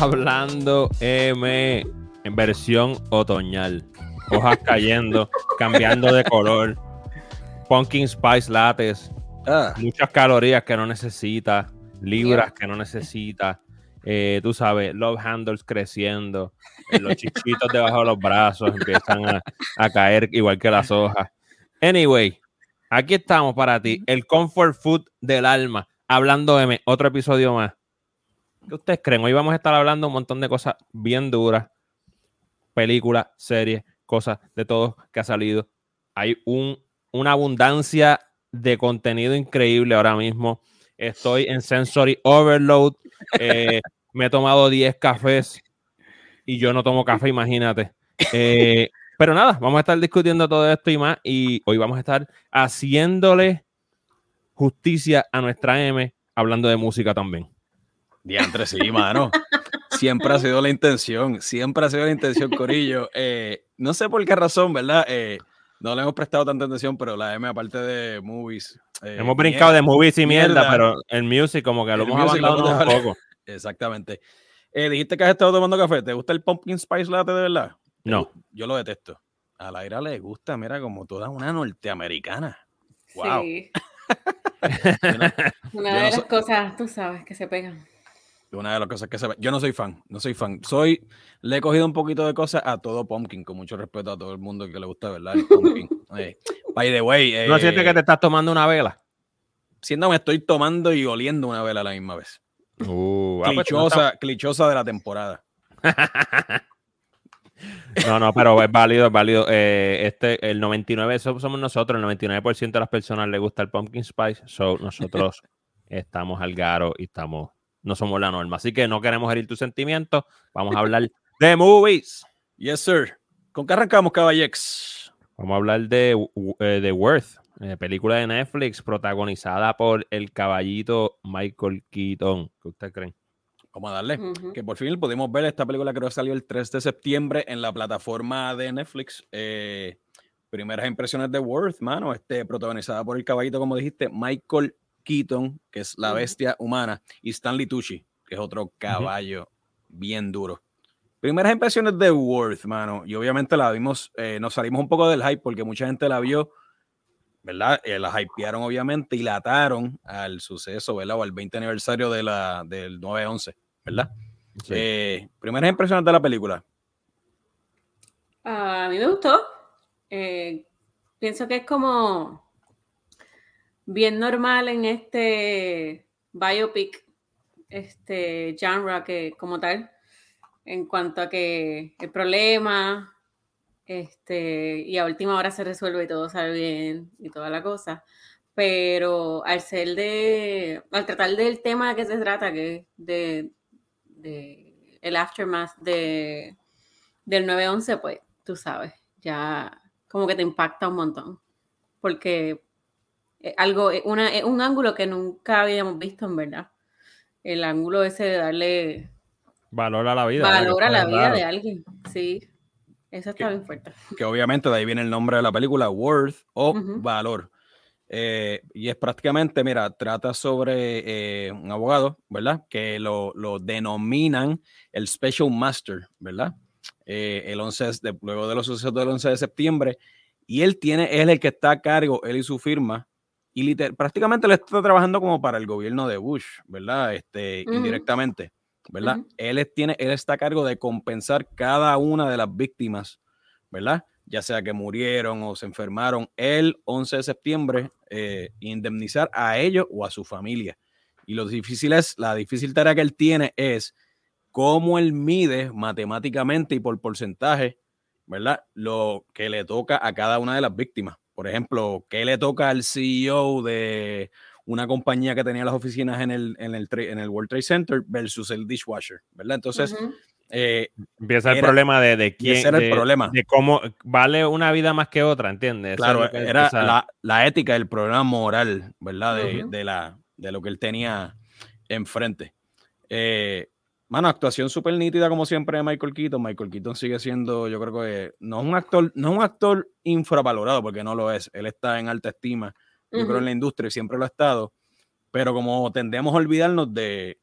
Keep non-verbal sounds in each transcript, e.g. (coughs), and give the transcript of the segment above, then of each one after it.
hablando M en versión otoñal. Hojas cayendo, cambiando de color. Pumpkin Spice Lattes. Ah, Muchas calorías que no necesita. Libras que no necesita. eh, tú sabes, love handles creciendo. eh, los chichitos debajo de los brazos empiezan a, a caer igual que las hojas. Anyway, aquí estamos para ti. El comfort food del alma. Hablando M, otro episodio más. ¿Qué ustedes creen? Hoy vamos a estar hablando un montón de cosas bien duras. Películas, series, cosas de todo que ha salido. Hay un, una abundancia de contenido increíble ahora mismo. Estoy en sensory overload. Eh, (laughs) me he tomado 10 cafés y yo no tomo café, imagínate. Eh, pero nada, vamos a estar discutiendo todo esto y más. Y hoy vamos a estar haciéndole justicia a nuestra M, hablando de música también. Diantre, sí, mano. Siempre ha sido la intención, siempre ha sido la intención, Corillo. Eh, no sé por qué razón, ¿verdad? Eh, no le hemos prestado tanta atención, pero la M, aparte de movies. eh, Hemos brincado de movies y mierda, mierda. pero el music como que lo hemos abandonado un poco. (laughs) Exactamente. Eh, dijiste que has estado tomando café. ¿Te gusta el pumpkin spice latte de verdad? No. Yo lo detesto. A la ira le gusta, mira, como toda una norteamericana. Wow. Sí. (laughs) Yo no- Una de no las so- cosas, tú sabes, que se pegan. Una de las cosas que se ve. Yo no soy fan, no soy fan. Soy, le he cogido un poquito de cosas a todo pumpkin, con mucho respeto a todo el mundo que le gusta, ¿verdad? El pumpkin. (laughs) Eh, by the way, eh, ¿No sientes que te estás tomando una vela? siendo me estoy tomando y oliendo una vela a la misma vez. Uh, ah, pues, no clichosa, clichosa de la temporada. (laughs) No, no, pero es válido, es válido. Eh, este, el 99, eso somos nosotros, el 99% de las personas le gusta el pumpkin spice, so nosotros (laughs) estamos al garo y estamos, no somos la norma. Así que no queremos herir tus sentimientos, vamos a (laughs) hablar de movies. Yes, sir. ¿Con qué arrancamos, caballex? Vamos a hablar de, eh, de Worth, eh, película de Netflix protagonizada por el caballito Michael Keaton. ¿Qué ustedes creen? Vamos a darle. Que por fin pudimos ver esta película, creo que salió el 3 de septiembre en la plataforma de Netflix. Eh, primeras impresiones de Worth, mano, este, protagonizada por el caballito, como dijiste, Michael Keaton, que es la bestia humana, y Stanley Tucci, que es otro caballo bien duro. Primeras impresiones de Worth, mano, y obviamente la vimos, eh, nos salimos un poco del hype porque mucha gente la vio, ¿verdad? Eh, la hypearon obviamente y la ataron al suceso, ¿verdad? O al 20 aniversario de la, del 9-11, ¿verdad? Sí. Eh, primeras impresiones de la película. Ah, a mí me gustó. Eh, pienso que es como bien normal en este biopic, este genre que como tal, en cuanto a que el problema, este, y a última hora se resuelve y todo sale bien y toda la cosa. Pero al ser de, al tratar del tema que se trata, que de, de el aftermath de, del 9-11, pues tú sabes, ya como que te impacta un montón. Porque es algo, es una, es un ángulo que nunca habíamos visto en verdad. El ángulo ese de darle Valor a la vida. Que valor a la vida raro. de alguien. Sí, eso está ¿Qué? bien fuerte. que obviamente de ahí viene el nombre de la película, Worth o. Valor. Eh, y es prácticamente, mira, trata sobre eh, un abogado, ¿verdad? Que lo, lo denominan el Special Master, ¿verdad? Eh, el 11 de- luego de los sucesos del 11 de septiembre. Y él tiene, él es el que está a cargo, él y su firma, y prácticamente le está trabajando como para el gobierno de Bush, ¿verdad? Este, indirectamente, ¿verdad? Él, tiene, él está a cargo de compensar cada una de las víctimas, ¿verdad? Ya sea que murieron o se enfermaron el 11 de septiembre, eh, indemnizar a ellos o a su familia. Y lo difícil es, la difícil tarea que él tiene es cómo él mide matemáticamente y por porcentaje, ¿verdad? Lo que le toca a cada una de las víctimas. Por ejemplo, ¿qué le toca al CEO de una compañía que tenía las oficinas en el, en el, en el World Trade Center versus el dishwasher, ¿verdad? Entonces, eh, Empieza el Era- problema de, de quién. ese era el de- problema. De cómo vale una vida más que otra, ¿entiendes? Claro, es lo que era la, la ética, el problema moral, ¿verdad? De, de la, de lo que él tenía enfrente. Eh, mano, actuación súper nítida como siempre de Michael Keaton. Michael Keaton sigue siendo, yo creo que no es un actor, no es un actor infravalorado, porque no lo es. Él está en alta estima, yo creo, Ujú. en la industria y siempre lo ha estado. Pero como tendemos a olvidarnos de,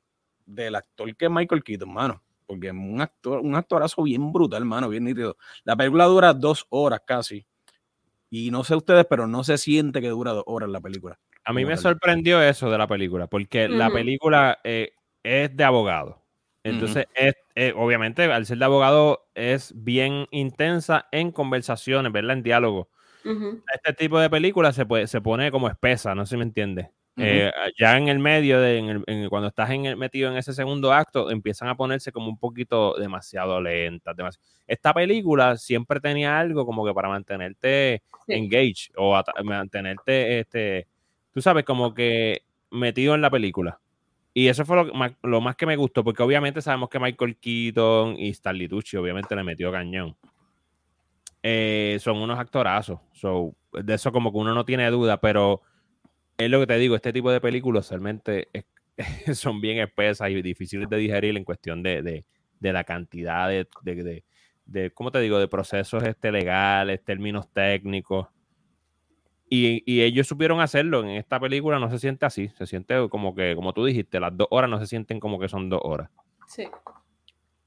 del actor que es Michael Keaton, mano. porque un actor, un actorazo bien brutal, hermano, bien nítido. La película dura dos horas casi. Y no sé ustedes, pero no se siente que dura dos horas la película. A mí me sorprendió eso de la película, porque la película eh, es de abogado. Entonces, es, eh, obviamente, al ser de abogado, es bien intensa en conversaciones, ¿verdad? En diálogo. Este tipo de película se, puede, se pone como espesa, no sé si me entiendes. Eh, ya en el medio, de, cuando estás en metido en ese segundo acto, empiezan a ponerse como un poquito demasiado lentas. Esta película siempre tenía algo como que para mantenerte engaged o mantenerte, este, tú sabes, como que metido en la película. Y eso fue lo más, que me gustó, porque obviamente sabemos que Michael Keaton y Stanley Tucci obviamente le metió cañón. Eh, son unos actorazos. de eso como que uno no tiene duda, pero es lo que te digo, este tipo de películas realmente (laughs) son bien espesas y difíciles de digerir en cuestión de, la cantidad de, de, ¿cómo te digo?, de procesos este, legales, términos técnicos. Y, ellos supieron hacerlo. En esta película no se siente así. Se siente como que, como tú dijiste, las dos horas no se sienten como que son dos horas. Sí.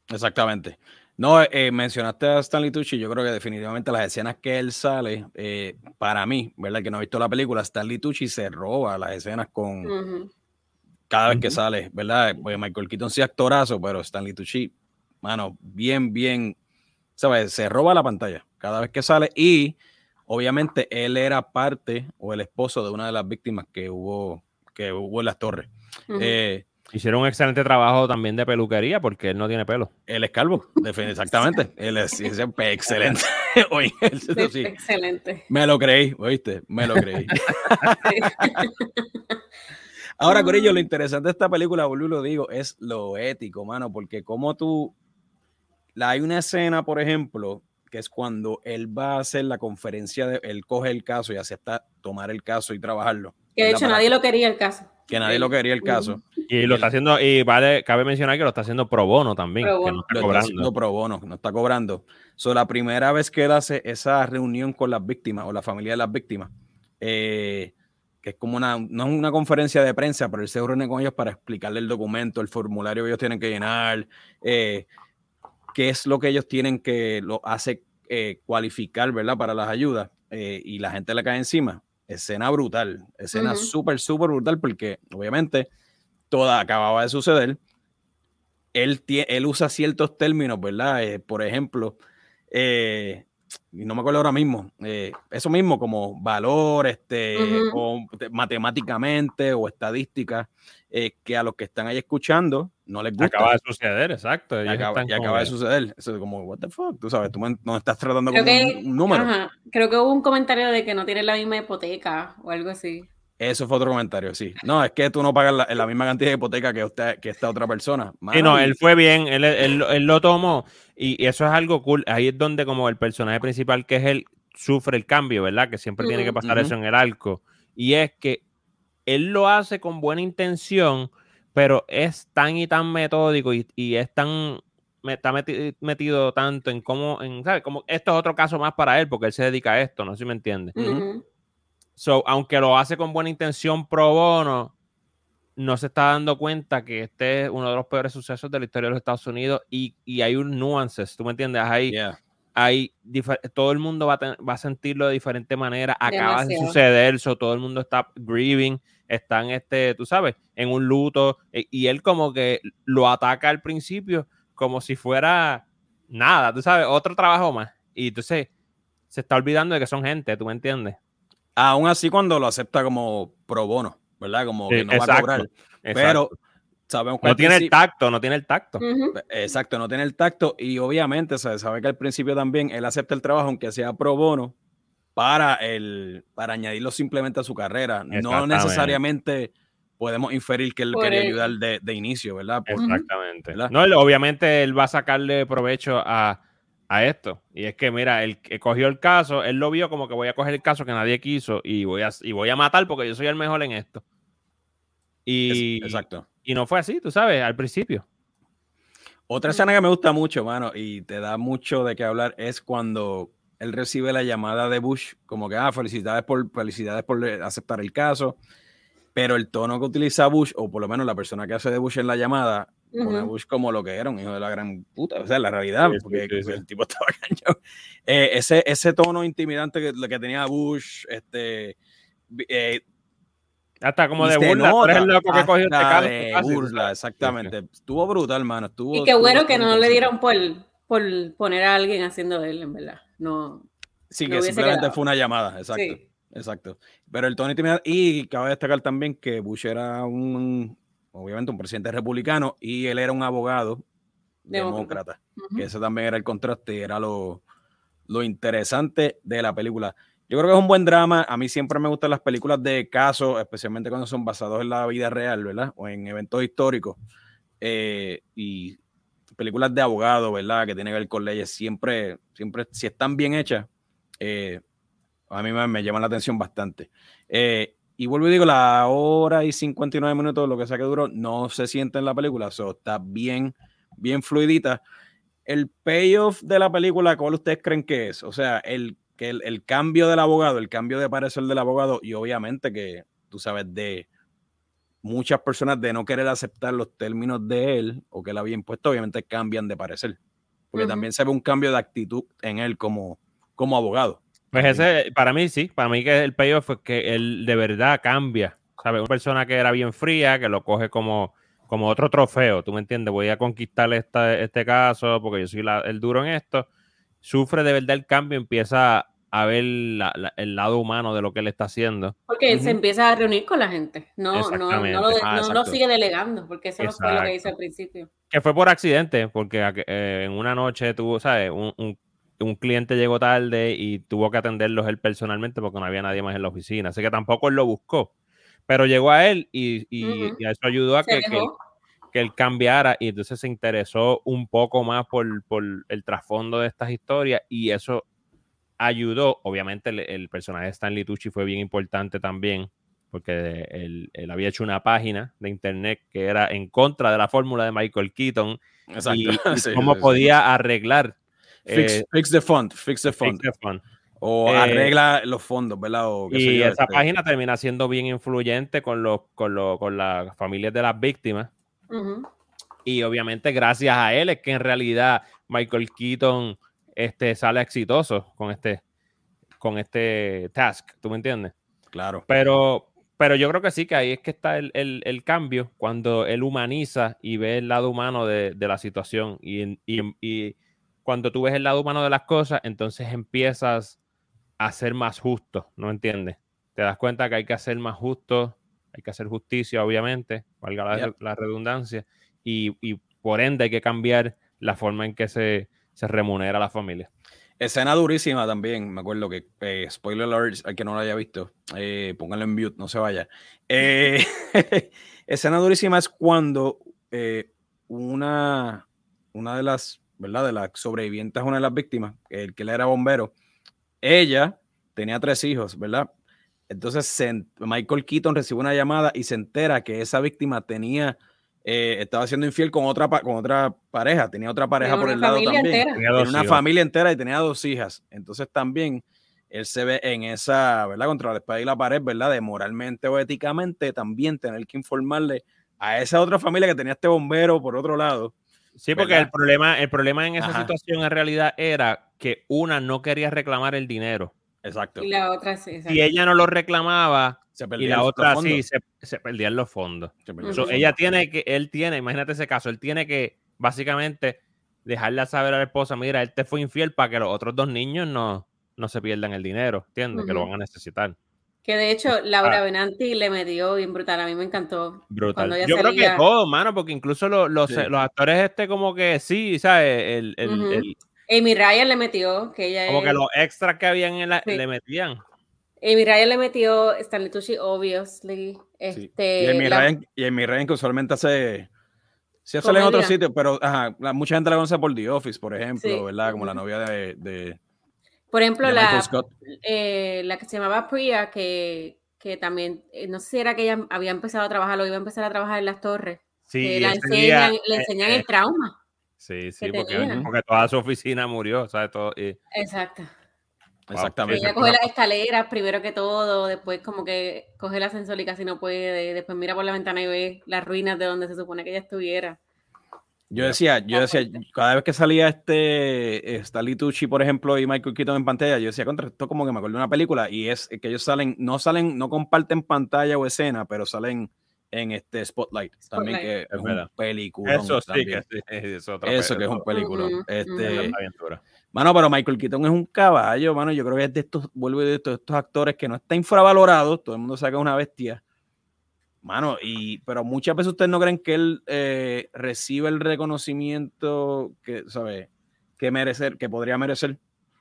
Exactamente. No, eh, mencionaste a Stanley Tucci. Yo creo que definitivamente las escenas que él sale, eh, para mí, ¿verdad? Que no he visto la película, Stanley Tucci se roba las escenas con. Cada vez que sale, ¿verdad? Pues Michael Keaton sí actorazo, pero Stanley Tucci, mano, bien, bien. ¿Sabes? Se roba la pantalla cada vez que sale y Obviamente él era parte o el esposo de una de las víctimas que hubo, que hubo en las torres. Eh, Hicieron un excelente trabajo también de peluquería porque él no tiene pelo. Él es calvo, exactamente. (laughs) él es, excelente. (laughs) Excelente. Me lo creí, ¿oíste? Me lo creí. (laughs) Ahora, Corillo, lo interesante de esta película, boludo, lo digo, es lo ético, mano, porque como tú. Hay una escena, por ejemplo, que es cuando él va a hacer la conferencia, de, él coge el caso y acepta tomar el caso y trabajarlo. Que de hecho nadie lo quería el caso. Que nadie lo quería el caso. Y lo está haciendo, y vale, cabe mencionar que lo está haciendo pro bono también. Que no está lo está haciendo pro bono, no está cobrando. So, la primera vez que él hace esa reunión con las víctimas o la familia de las víctimas, eh, que es como una, no es una conferencia de prensa, pero él se reúne con ellos para explicarle el documento, el formulario que ellos tienen que llenar, eh, qué es lo que ellos tienen que lo hace eh, cualificar, ¿verdad? Para las ayudas eh, y la gente le cae encima. Escena brutal, escena súper, súper brutal porque obviamente toda acababa de suceder. Él, él usa ciertos términos, ¿verdad? Eh, por ejemplo, no me acuerdo ahora mismo, eso mismo como valor, este, o matemáticamente o estadística, que a los que están ahí escuchando no les gusta. Acaba de suceder, exacto. Y acaba, de suceder. Eso es como, what the fuck, tú sabes, tú no estás tratando como un, número. Creo que hubo un comentario de que no tienes la misma hipoteca o algo así. Eso fue otro comentario, sí. No, es que tú no pagas la, misma cantidad de hipoteca que usted, que esta otra persona. Sí, no, él fue bien, él, él, él, lo tomó y, eso es algo cool. Ahí es donde como el personaje principal que es él sufre el cambio, ¿verdad? Que siempre tiene que pasar eso en el arco. Y es que él lo hace con buena intención, pero es tan y tan metódico y, es tan está metido tanto en cómo, en, ¿sabes? Como esto es otro caso más para él, porque él se dedica a esto, no sé si me entiende. So, aunque lo hace con buena intención pro bono, no se está dando cuenta que este es uno de los peores sucesos de la historia de los Estados Unidos y, hay un nuances, ¿tú me entiendes? Hay, hay todo el mundo va a, va a sentirlo de diferente manera, acaba de suceder, so, todo el mundo está grieving están, este, tú sabes, en un luto, eh, y él como que lo ataca al principio como si fuera nada, tú sabes, otro trabajo más. Y entonces se está olvidando de que son gente, ¿tú me entiendes? Aún así cuando lo acepta como pro bono, ¿verdad? Como que no va a cobrar. Pero sabemos No tiene el tacto, no tiene el tacto. Exacto, no tiene el tacto. Y obviamente se sabe que al principio también él acepta el trabajo, aunque sea pro bono, para, el, para añadirlo simplemente a su carrera. No necesariamente podemos inferir que él quería ayudar de, inicio, ¿verdad? Exactamente. No, obviamente él va a sacarle provecho a, esto. Y es que, mira, él cogió el caso, él lo vio como que voy a coger el caso que nadie quiso y voy a, y voy a matar porque yo soy el mejor en esto. Y, exacto. Y no fue así, tú sabes, al principio. Otra escena que me gusta mucho, mano, y te da mucho de qué hablar, es cuando él recibe la llamada de Bush como que, ah, felicidades por, felicidades por aceptar el caso, pero el tono que utiliza Bush, o por lo menos la persona que hace de Bush en la llamada, pone a Bush como lo que era, un hijo de la gran puta. O sea, la realidad, porque el tipo (laughs) estaba cañón. Eh, ese, ese tono intimidante que, que tenía Bush, este. Eh, hasta como de burla, nota, el loco que cogió este de burla, exactamente. Estuvo brutal, hermano. Estuvo, y qué bueno que no le dieron por, por poner a alguien haciendo él, en verdad. No. Sí, que simplemente fue una llamada, exacto. Exacto. Pero el tono intimidante, y cabe destacar también que Bush era un, obviamente, un presidente republicano y él era un abogado demócrata. Que ese también era el contraste, era lo, lo interesante de la película. Yo creo que es un buen drama. A mí siempre me gustan las películas de casos, especialmente cuando son basados en la vida real, ¿verdad? O en eventos históricos. Eh, y películas de abogado, ¿verdad? Que tienen que ver con leyes. Siempre, siempre, si están bien hechas, eh, a mí me, me, la atención bastante. Eh, y vuelvo y digo, la hora y 59 minutos, lo que sea que duró, no se siente en la película. So, está bien, bien fluidita. El payoff de la película, ¿cuál ustedes creen que es? O sea, el que el, cambio del abogado, el cambio de parecer del abogado, y obviamente que tú sabes de muchas personas de no querer aceptar los términos de él o que él había impuesto, obviamente cambian de parecer. Porque también se ve un cambio de actitud en él como, como abogado. Pues ese, para mí sí, para mí que el payoff fue que él de verdad cambia. ¿Sabes? Una persona que era bien fría, que lo coge como, como otro trofeo, ¿tú me entiendes? Voy a conquistar esta, este caso porque yo soy el duro en esto sufre de verdad el cambio, empieza a ver el lado humano de lo que él está haciendo. Porque se empieza a reunir con la gente, no, no, no, lo, ah, sigue delegando, porque eso no fue lo que hizo al principio. Que fue por accidente, porque eh, en una noche tuvo, ¿sabes? Un, un, cliente llegó tarde y tuvo que atenderlos él personalmente porque no había nadie más en la oficina, así que tampoco él lo buscó, pero llegó a él y, y, eso ayudó a que, que él cambiara y entonces se interesó un poco más por, el trasfondo de estas historias y eso ayudó, obviamente el, personaje de Stanley Tucci fue bien importante también porque él, había hecho una página de internet que era en contra de la fórmula de Michael Keaton y, (laughs) cómo podía arreglar fix, eh, the fund, fix the fund. O eh, arregla los fondos, ¿verdad? y esa este página termina siendo bien influyente con, los, con, con las familias de las víctimas. Y obviamente gracias a él es que en realidad Michael Keaton este, sale exitoso con este, con este task, ¿tú me entiendes? Claro. Pero, pero yo creo que sí, que ahí es que está el, cambio, cuando él humaniza y ve el lado humano de, la situación y, y, cuando tú ves el lado humano de las cosas, entonces empiezas a ser más justo, ¿no entiendes? Te das cuenta que hay que ser más justo hay que hacer justicia, obviamente, valga la, redundancia, y, por ende hay que cambiar la forma en que se, remunera a la familia. Escena durísima también, me acuerdo que, eh, spoiler alert, al que no lo haya visto, eh, pónganlo en mute, no se vaya. Eh, (laughs) escena durísima es cuando una, una de las, ¿verdad? De las sobrevivientes, una de las víctimas, el que le era bombero, ella tenía tres hijos, ¿verdad? Entonces Michael Keaton recibe una llamada y se entera que esa víctima tenía, eh, estaba siendo infiel con otra, con otra pareja, tenía otra pareja por el lado también. Tenía una familia entera y tenía dos hijas. Entonces también él se ve en esa, ¿verdad? Contra la espada y la pared, ¿verdad? De moralmente o éticamente también tener que informarle a esa otra familia que tenía este bombero por otro lado. Sí, porque el problema, el problema en esa situación en realidad era que una no quería reclamar el dinero. Exacto. Y la otra sí. Y ella no lo reclamaba. Y la otra sí, se, se, perdían los fondos. ella tiene que, él tiene, imagínate ese caso, él tiene que básicamente dejarle a saber a la esposa, mira, él te fue infiel para que los otros dos niños no, no se pierdan el dinero, ¿entiendes? Que lo van a necesitar. Que de hecho, Laura Benanti le metió bien brutal. A mí me encantó. Brutal. Yo creo que todo, mano, porque incluso los, los, actores, este, como que sí, ¿sabes? El, el, Amy Ryan le metió, que ella Como que los extras que habían en la, le metían. Amy Ryan le metió Stanley Tucci, obviously. Este, y, Amy Ryan, y Amy Ryan que usualmente hace... Sí, sale en otros sitios, pero ajá, mucha gente la conoce por The Office, por ejemplo, ¿verdad? Como la novia de... de por ejemplo, la, eh, la que se llamaba Priya, que, que también, eh, no sé si era que ella había empezado a trabajar o iba a empezar a trabajar en las torres. Sí, la enseñan, le eh, enseñan el trauma. Sí, sí, porque, porque, toda su oficina murió, ¿sabes? Todo, y... Exacto. Exactamente. Ella coge las escaleras primero que todo, después como que coge el ascensor y casi no puede, después mira por la ventana y ve las ruinas de donde se supone que ella estuviera. Yo decía, yo decía, cada vez que salía este Stanley Tucci, por ejemplo, y Michael Keaton en pantalla, yo decía, contra esto como que me acuerdo de una película y es que ellos salen, no salen, no comparten pantalla o escena, pero salen en este Spotlight, también que es, un película. Eso sí, que es otra Eso que es un película. Ujú, este, ujú. Mano, pero Michael Keaton es un caballo, mano. Yo creo que es de estos, vuelvo de estos, estos actores que no está infravalorado. Todo el mundo sabe que es una bestia. Mano, y, pero muchas veces ustedes no creen que él eh, recibe el reconocimiento que, ¿sabe? Que merecer, que podría merecer.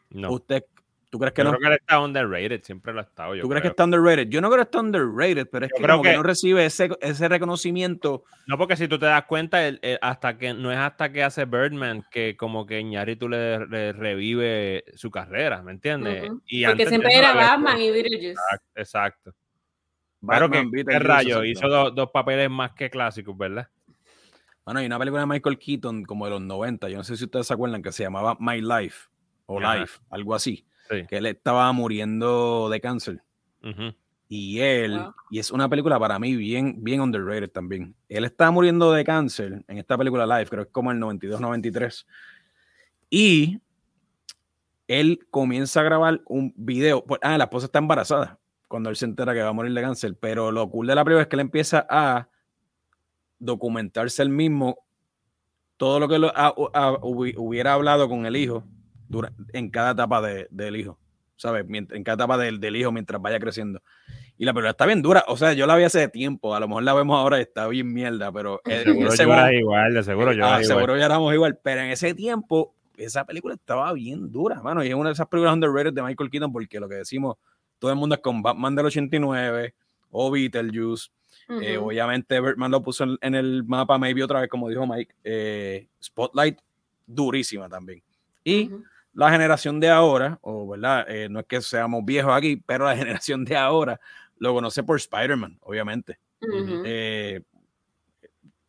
No. ¿Usted, ¿Tú crees que Yo no? creo que él está underrated, siempre lo ha estado. Yo ¿Tú crees que está underrated? Yo no creo que está underrated, pero es Yo que, creo como que que- no recibe ese, ese reconocimiento. No, porque si tú te das cuenta, el- el- hasta que no es hasta que hace Birdman que como que Iñárritu le, le revive su carrera, ¿me entiendes? Y Porque siempre era Batman y Beetlejuice. Exacto, Exacto. Claro que qué rayo, hizo dos, dos papeles más que clásicos, ¿verdad? Bueno, hay una película de Michael Keaton como de los 90, yo no sé si ustedes se acuerdan, que se llamaba My Life o Ajá. Life, algo así, Sí. que él estaba muriendo de cáncer. Y él, Wow. y es una película para mí bien, bien underrated también. Él está muriendo de cáncer en esta película Live, creo que es como el 92-93. Y él comienza a grabar un video. pues, Ah, la esposa está embarazada cuando él se entera que va a morir de cáncer. Pero lo cool de la película es que él empieza a documentarse él mismo todo lo que lo- a- a- hubi- hubiera hablado con el hijo en cada etapa de- del hijo. ¿Sabes? Mient- En cada etapa del, del hijo mientras vaya creciendo. Y la película está bien dura. O sea, yo la vi hace tiempo. A lo mejor la vemos ahora y está bien mierda, pero en Seguro momento- igual, de seguro Ah, lloras igual. seguro ya éramos igual. Pero en ese tiempo, esa película estaba bien dura, mano. Y es una de esas películas underrated de Michael Keaton porque lo que decimos, todo el mundo es con Batman del 89 o Beetlejuice. Eh, Ujú. obviamente, Birdman lo puso en, en el mapa, maybe otra vez, como dijo Mike. Eh, Spotlight, durísima también. Y Ujú. La generación de ahora, o verdad, Eh, no es que seamos viejos aquí, pero la (laughs) generación de ahora lo conoce por Spider-Man, obviamente. Eh,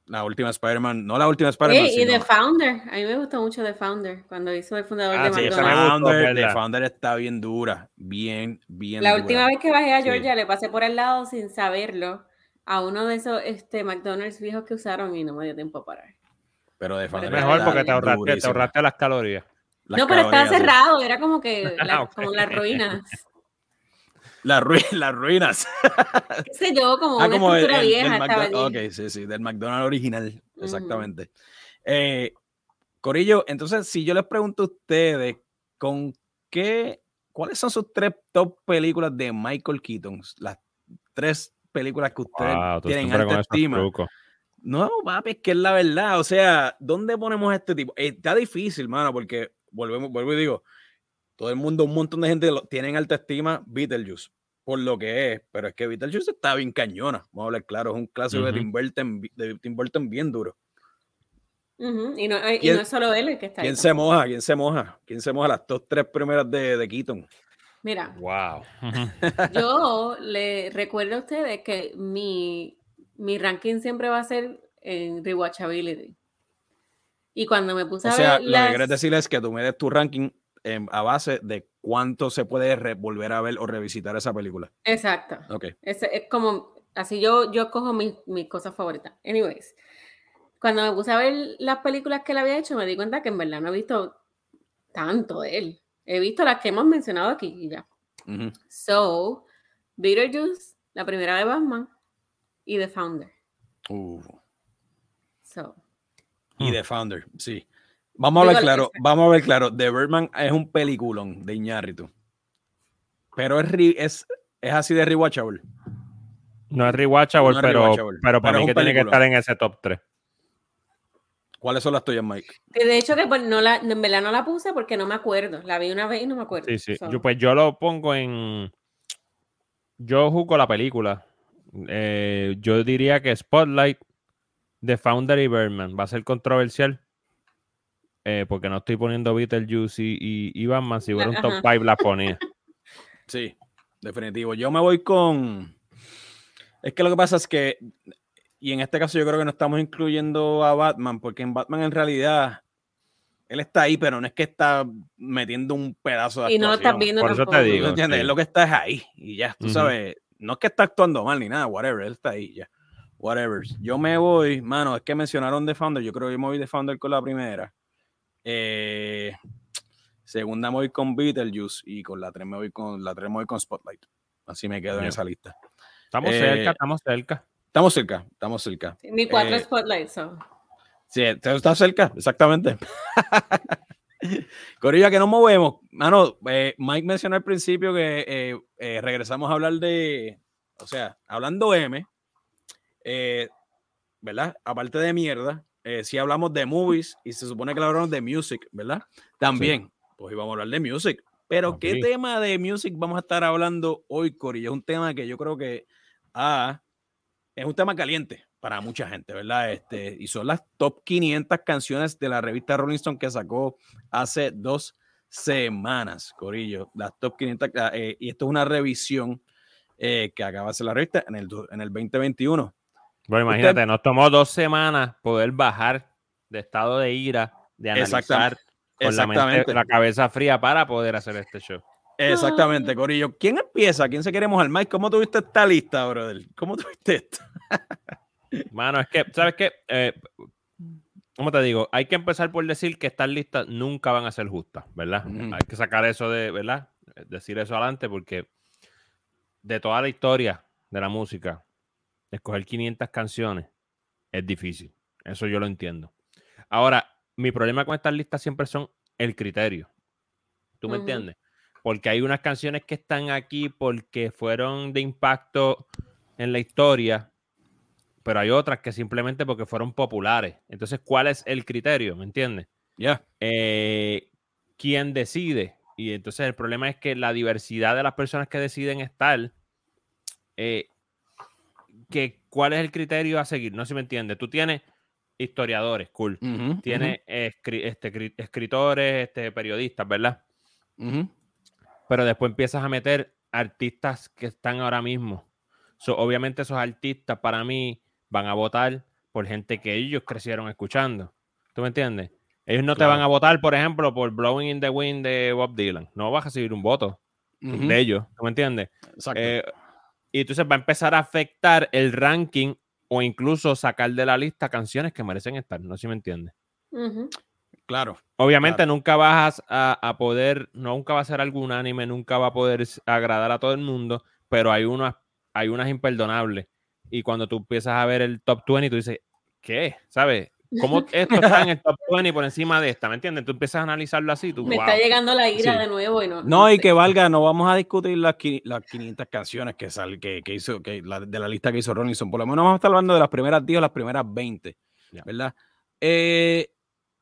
la última Spider-Man, no la última Spider-Man. Oye, y The Founder, a mí me gustó mucho The Founder, cuando hizo el fundador Ah, de sí, McDonald's. gustó, Founder, The. Founder está bien dura, bien, bien La dura. última vez que bajé a Sí. Georgia le pasé por el lado sin saberlo a uno de esos este, McDonald's viejos que usaron y no me dio tiempo a parar. Pero The Es Founder mejor está porque te ahorraste, te durísima. Ah, ahorraste las calorías. Las no, pero estaba cerrado, era como que (laughs) la- Ok. como las ruinas. (laughs) Las, rui- las ruinas. (laughs) qué sé yo, como Ah, una como estructura el- vieja estaba allí. Ok, sí, sí, del McDonald's original, exactamente. Eh, Corillo, entonces, si yo les pregunto a ustedes, ¿con qué, cuáles son sus tres top películas de Michael Keaton? Las tres películas que ustedes Wow, tienen alta estima. No, papi, es que es la verdad. O sea, ¿dónde ponemos este tipo? Está difícil, mano, porque volvemos, vuelvo y digo, todo el mundo, un montón de gente lo, tienen alta estima Beetlejuice, por lo que es, pero es que Beetlejuice está bien cañona. Vamos a hablar claro, es un clásico de, Ujú. Tim Burton, de Tim Burton bien duro. Ujú, Y, no, y ¿Quién- no es solo él el que está ahí. ¿Quién se moja? ¿Quién se moja? ¿Quién se moja? Las dos, tres primeras de, de Keaton. Mira, Wow. (laughs) yo le recuerdo a ustedes que mi, mi ranking siempre va a ser en rewatchability. Y cuando me puse O a sea, ver lo las- que quieres decir es que tú me des tu ranking a base de cuánto se puede volver a ver o revisitar esa película. Exacto. Ok. Es, es como, así yo, yo cojo mis, mis cosas favoritas. Anyways, cuando me puse a ver las películas que él había hecho, me di cuenta que en verdad no he visto tanto de él. He visto las que hemos mencionado aquí y ya. Ujú. So, Beetlejuice, la primera de Batman y The Founder. Uh. So, Y. The Founder, sí. Vamos a Digo, claro, vamos a ver claro. The Birdman es un peliculón de Iñárritu. Pero es, es, es así de rewatchable. No es rewatchable, No pero, pero para pero mí que tiene que estar en ese top 3. ¿Cuáles son las tuyas, Mike? de hecho que pues, no la, en verdad no la puse porque no me acuerdo. La vi una vez y no me acuerdo. Sí, sí. So, Yo, pues yo lo pongo en. Yo juzgo la película. Eh, yo diría que Spotlight, The Founder y Birdman va a ser controversial. eh, porque no estoy poniendo Beetlejuice y, y, y Batman. Si hubiera un top Ajá. 5, la ponía. (laughs) Sí, definitivo. Yo me voy con. Es que lo que pasa es que. Y en este caso yo creo que no estamos incluyendo a Batman, porque en Batman en realidad. Él está ahí, pero no es que está metiendo un pedazo de y no lo estás viendo Por eso te digo. ¿Tú entiendes? sí. Lo que está es ahí y ya, tú sabes, no es que está actuando mal ni nada, whatever, él está ahí ya. Whatever. Yo me voy, mano, es que mencionaron The Founder, yo creo que yo me voy The Founder con la primera. Eh, segunda me voy con Beetlejuice y con la 3 me voy con la 3 me voy con Spotlight. Así me quedo en esa lista. Estamos Eh, cerca, estamos cerca. Estamos cerca, estamos cerca. Mi cuatro Eh, spotlights. so. Sí, te- está cerca, exactamente. (laughs) Corilla, que nos movemos. Mano, eh, Mike mencionó al principio que eh, eh, regresamos a hablar de, o sea, hablando M, eh, ¿verdad? Aparte de mierda, eh, si hablamos de movies y se supone que hablamos de music, ¿verdad? También, pues íbamos a hablar de music. Pero, ¿qué tema de music vamos a estar hablando hoy, Corillo? Es un tema que yo creo que ah, es un tema caliente para mucha gente, ¿verdad? Este, y son las top 500 canciones de la revista Rolling Stone que sacó hace dos semanas, Corillo. Las top 500, ah, eh, y esto es una revisión eh, que acaba de hacer la revista en el, en el 2021. Bueno, Usted- imagínate, nos tomó dos semanas poder bajar de estado de ira, de analizar Exactamente. con la, mente- la cabeza fría para poder hacer este show. Exactamente, Corillo. ¿Quién empieza? ¿Quién se quiere mojar? Mike, ¿cómo tuviste esta lista, brother? ¿Cómo tuviste esto? (laughs) Mano, es que, ¿sabes qué? Eh, ¿Cómo te digo? Hay que empezar por decir que estas listas nunca van a ser justas, ¿verdad? Hay que sacar eso de, ¿verdad? Decir eso adelante porque de toda la historia de la música, escoger 500 canciones es difícil. Eso yo lo entiendo. Ahora, mi problema con estas listas siempre son el criterio. ¿Tú me entiendes? Porque hay unas canciones que están aquí porque fueron de impacto en la historia, pero hay otras que simplemente porque fueron populares. Entonces, ¿cuál es el criterio? ¿Me entiendes? Ya. Eh, ¿Quién decide? Y entonces el problema es que la diversidad de las personas que deciden estar, eh, que, ¿cuál es el criterio a seguir? No sé si me entiendes. Tú tienes historiadores, cool. Ujú, Tienes escri- este, cri- escritores, este, periodistas, ¿verdad? pero después empiezas a meter artistas que están ahora mismo. So, obviamente esos artistas para mí van a votar por gente que ellos crecieron escuchando. ¿Tú me entiendes? Ellos no te van a votar, por ejemplo, por Blowing in the Wind de Bob Dylan. No vas a recibir un voto de ellos. ¿Tú me entiendes? Exacto. Eh, y entonces va a empezar a afectar el ranking o incluso sacar de la lista canciones que merecen estar. No sé si me entiendes. Claro. Obviamente Claro. nunca vas a, a poder, nunca va a ser algún anime, nunca va a poder agradar a todo el mundo, pero hay unas, hay unas imperdonables. Y cuando tú empiezas a ver el top 20, tú dices, ¿qué? ¿Sabes? ¿Cómo (laughs) esto está en el top 20 por encima de esta? ¿Me entiendes? Tú empiezas a analizarlo así, tú, Me wow. está llegando la ira Sí. de nuevo y no. No, y sé. que valga, no vamos a discutir las, las 500 canciones que, sal, que, que hizo, que la- de la lista que hizo Rollinson. Por lo menos vamos a estar hablando de las primeras 10 o las primeras 20, Ya. ¿verdad? Eh,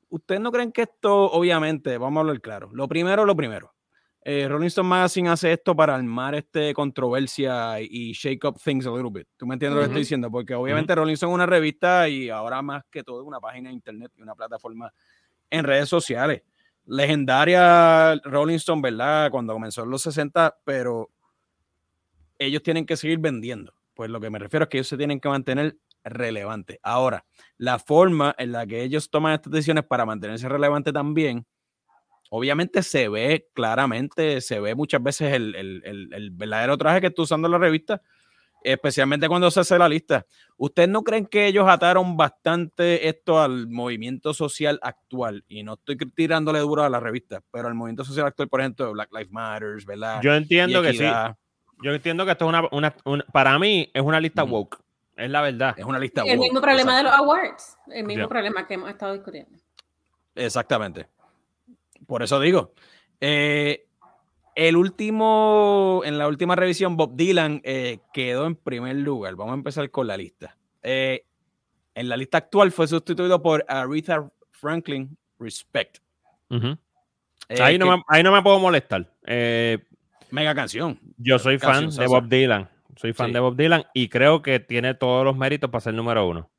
¿Ustedes no creen que esto, obviamente, vamos a hablar claro? Lo primero, lo primero. Eh, Rolling Stone Magazine hace esto para armar este controversia y shake up things a little bit. ¿Tú me entiendes lo que estoy diciendo? Porque obviamente Rolling Stone es una revista y ahora más que todo una página de internet y una plataforma en redes sociales. Legendaria Rolling Stone, ¿verdad? Cuando comenzó en los 60, pero ellos tienen que seguir vendiendo. Pues lo que me refiero es que ellos se tienen que mantener relevantes. Ahora, la forma en la que ellos toman estas decisiones para mantenerse relevantes también, obviamente se ve claramente, se ve muchas veces el, el- el- el verdadero traje que está usando la revista, especialmente cuando se hace la lista. ¿Ustedes no creen que ellos ataron bastante esto al movimiento social actual? Y no estoy tirándole duro a la revista, pero al movimiento social actual, por ejemplo, Black Lives Matter, ¿verdad? Yo entiendo que sí. Yo entiendo que esto es una, una- una- para mí es una lista woke. Es la verdad. Es una lista. El woke, mismo problema de los awards. El mismo problema que hemos estado discutiendo. Exactamente. Por eso digo. eh, el último, en la última revisión, Bob Dylan eh, quedó en primer lugar. Vamos a empezar con la lista. Eh, en la lista actual fue sustituido por Aretha Franklin Respect. Ahí, no me, ahí no me puedo molestar. Mega canción. yo soy fan Canción de. Bob Dylan. Soy fan Sí. de Bob Dylan y creo que tiene todos los méritos para ser número uno.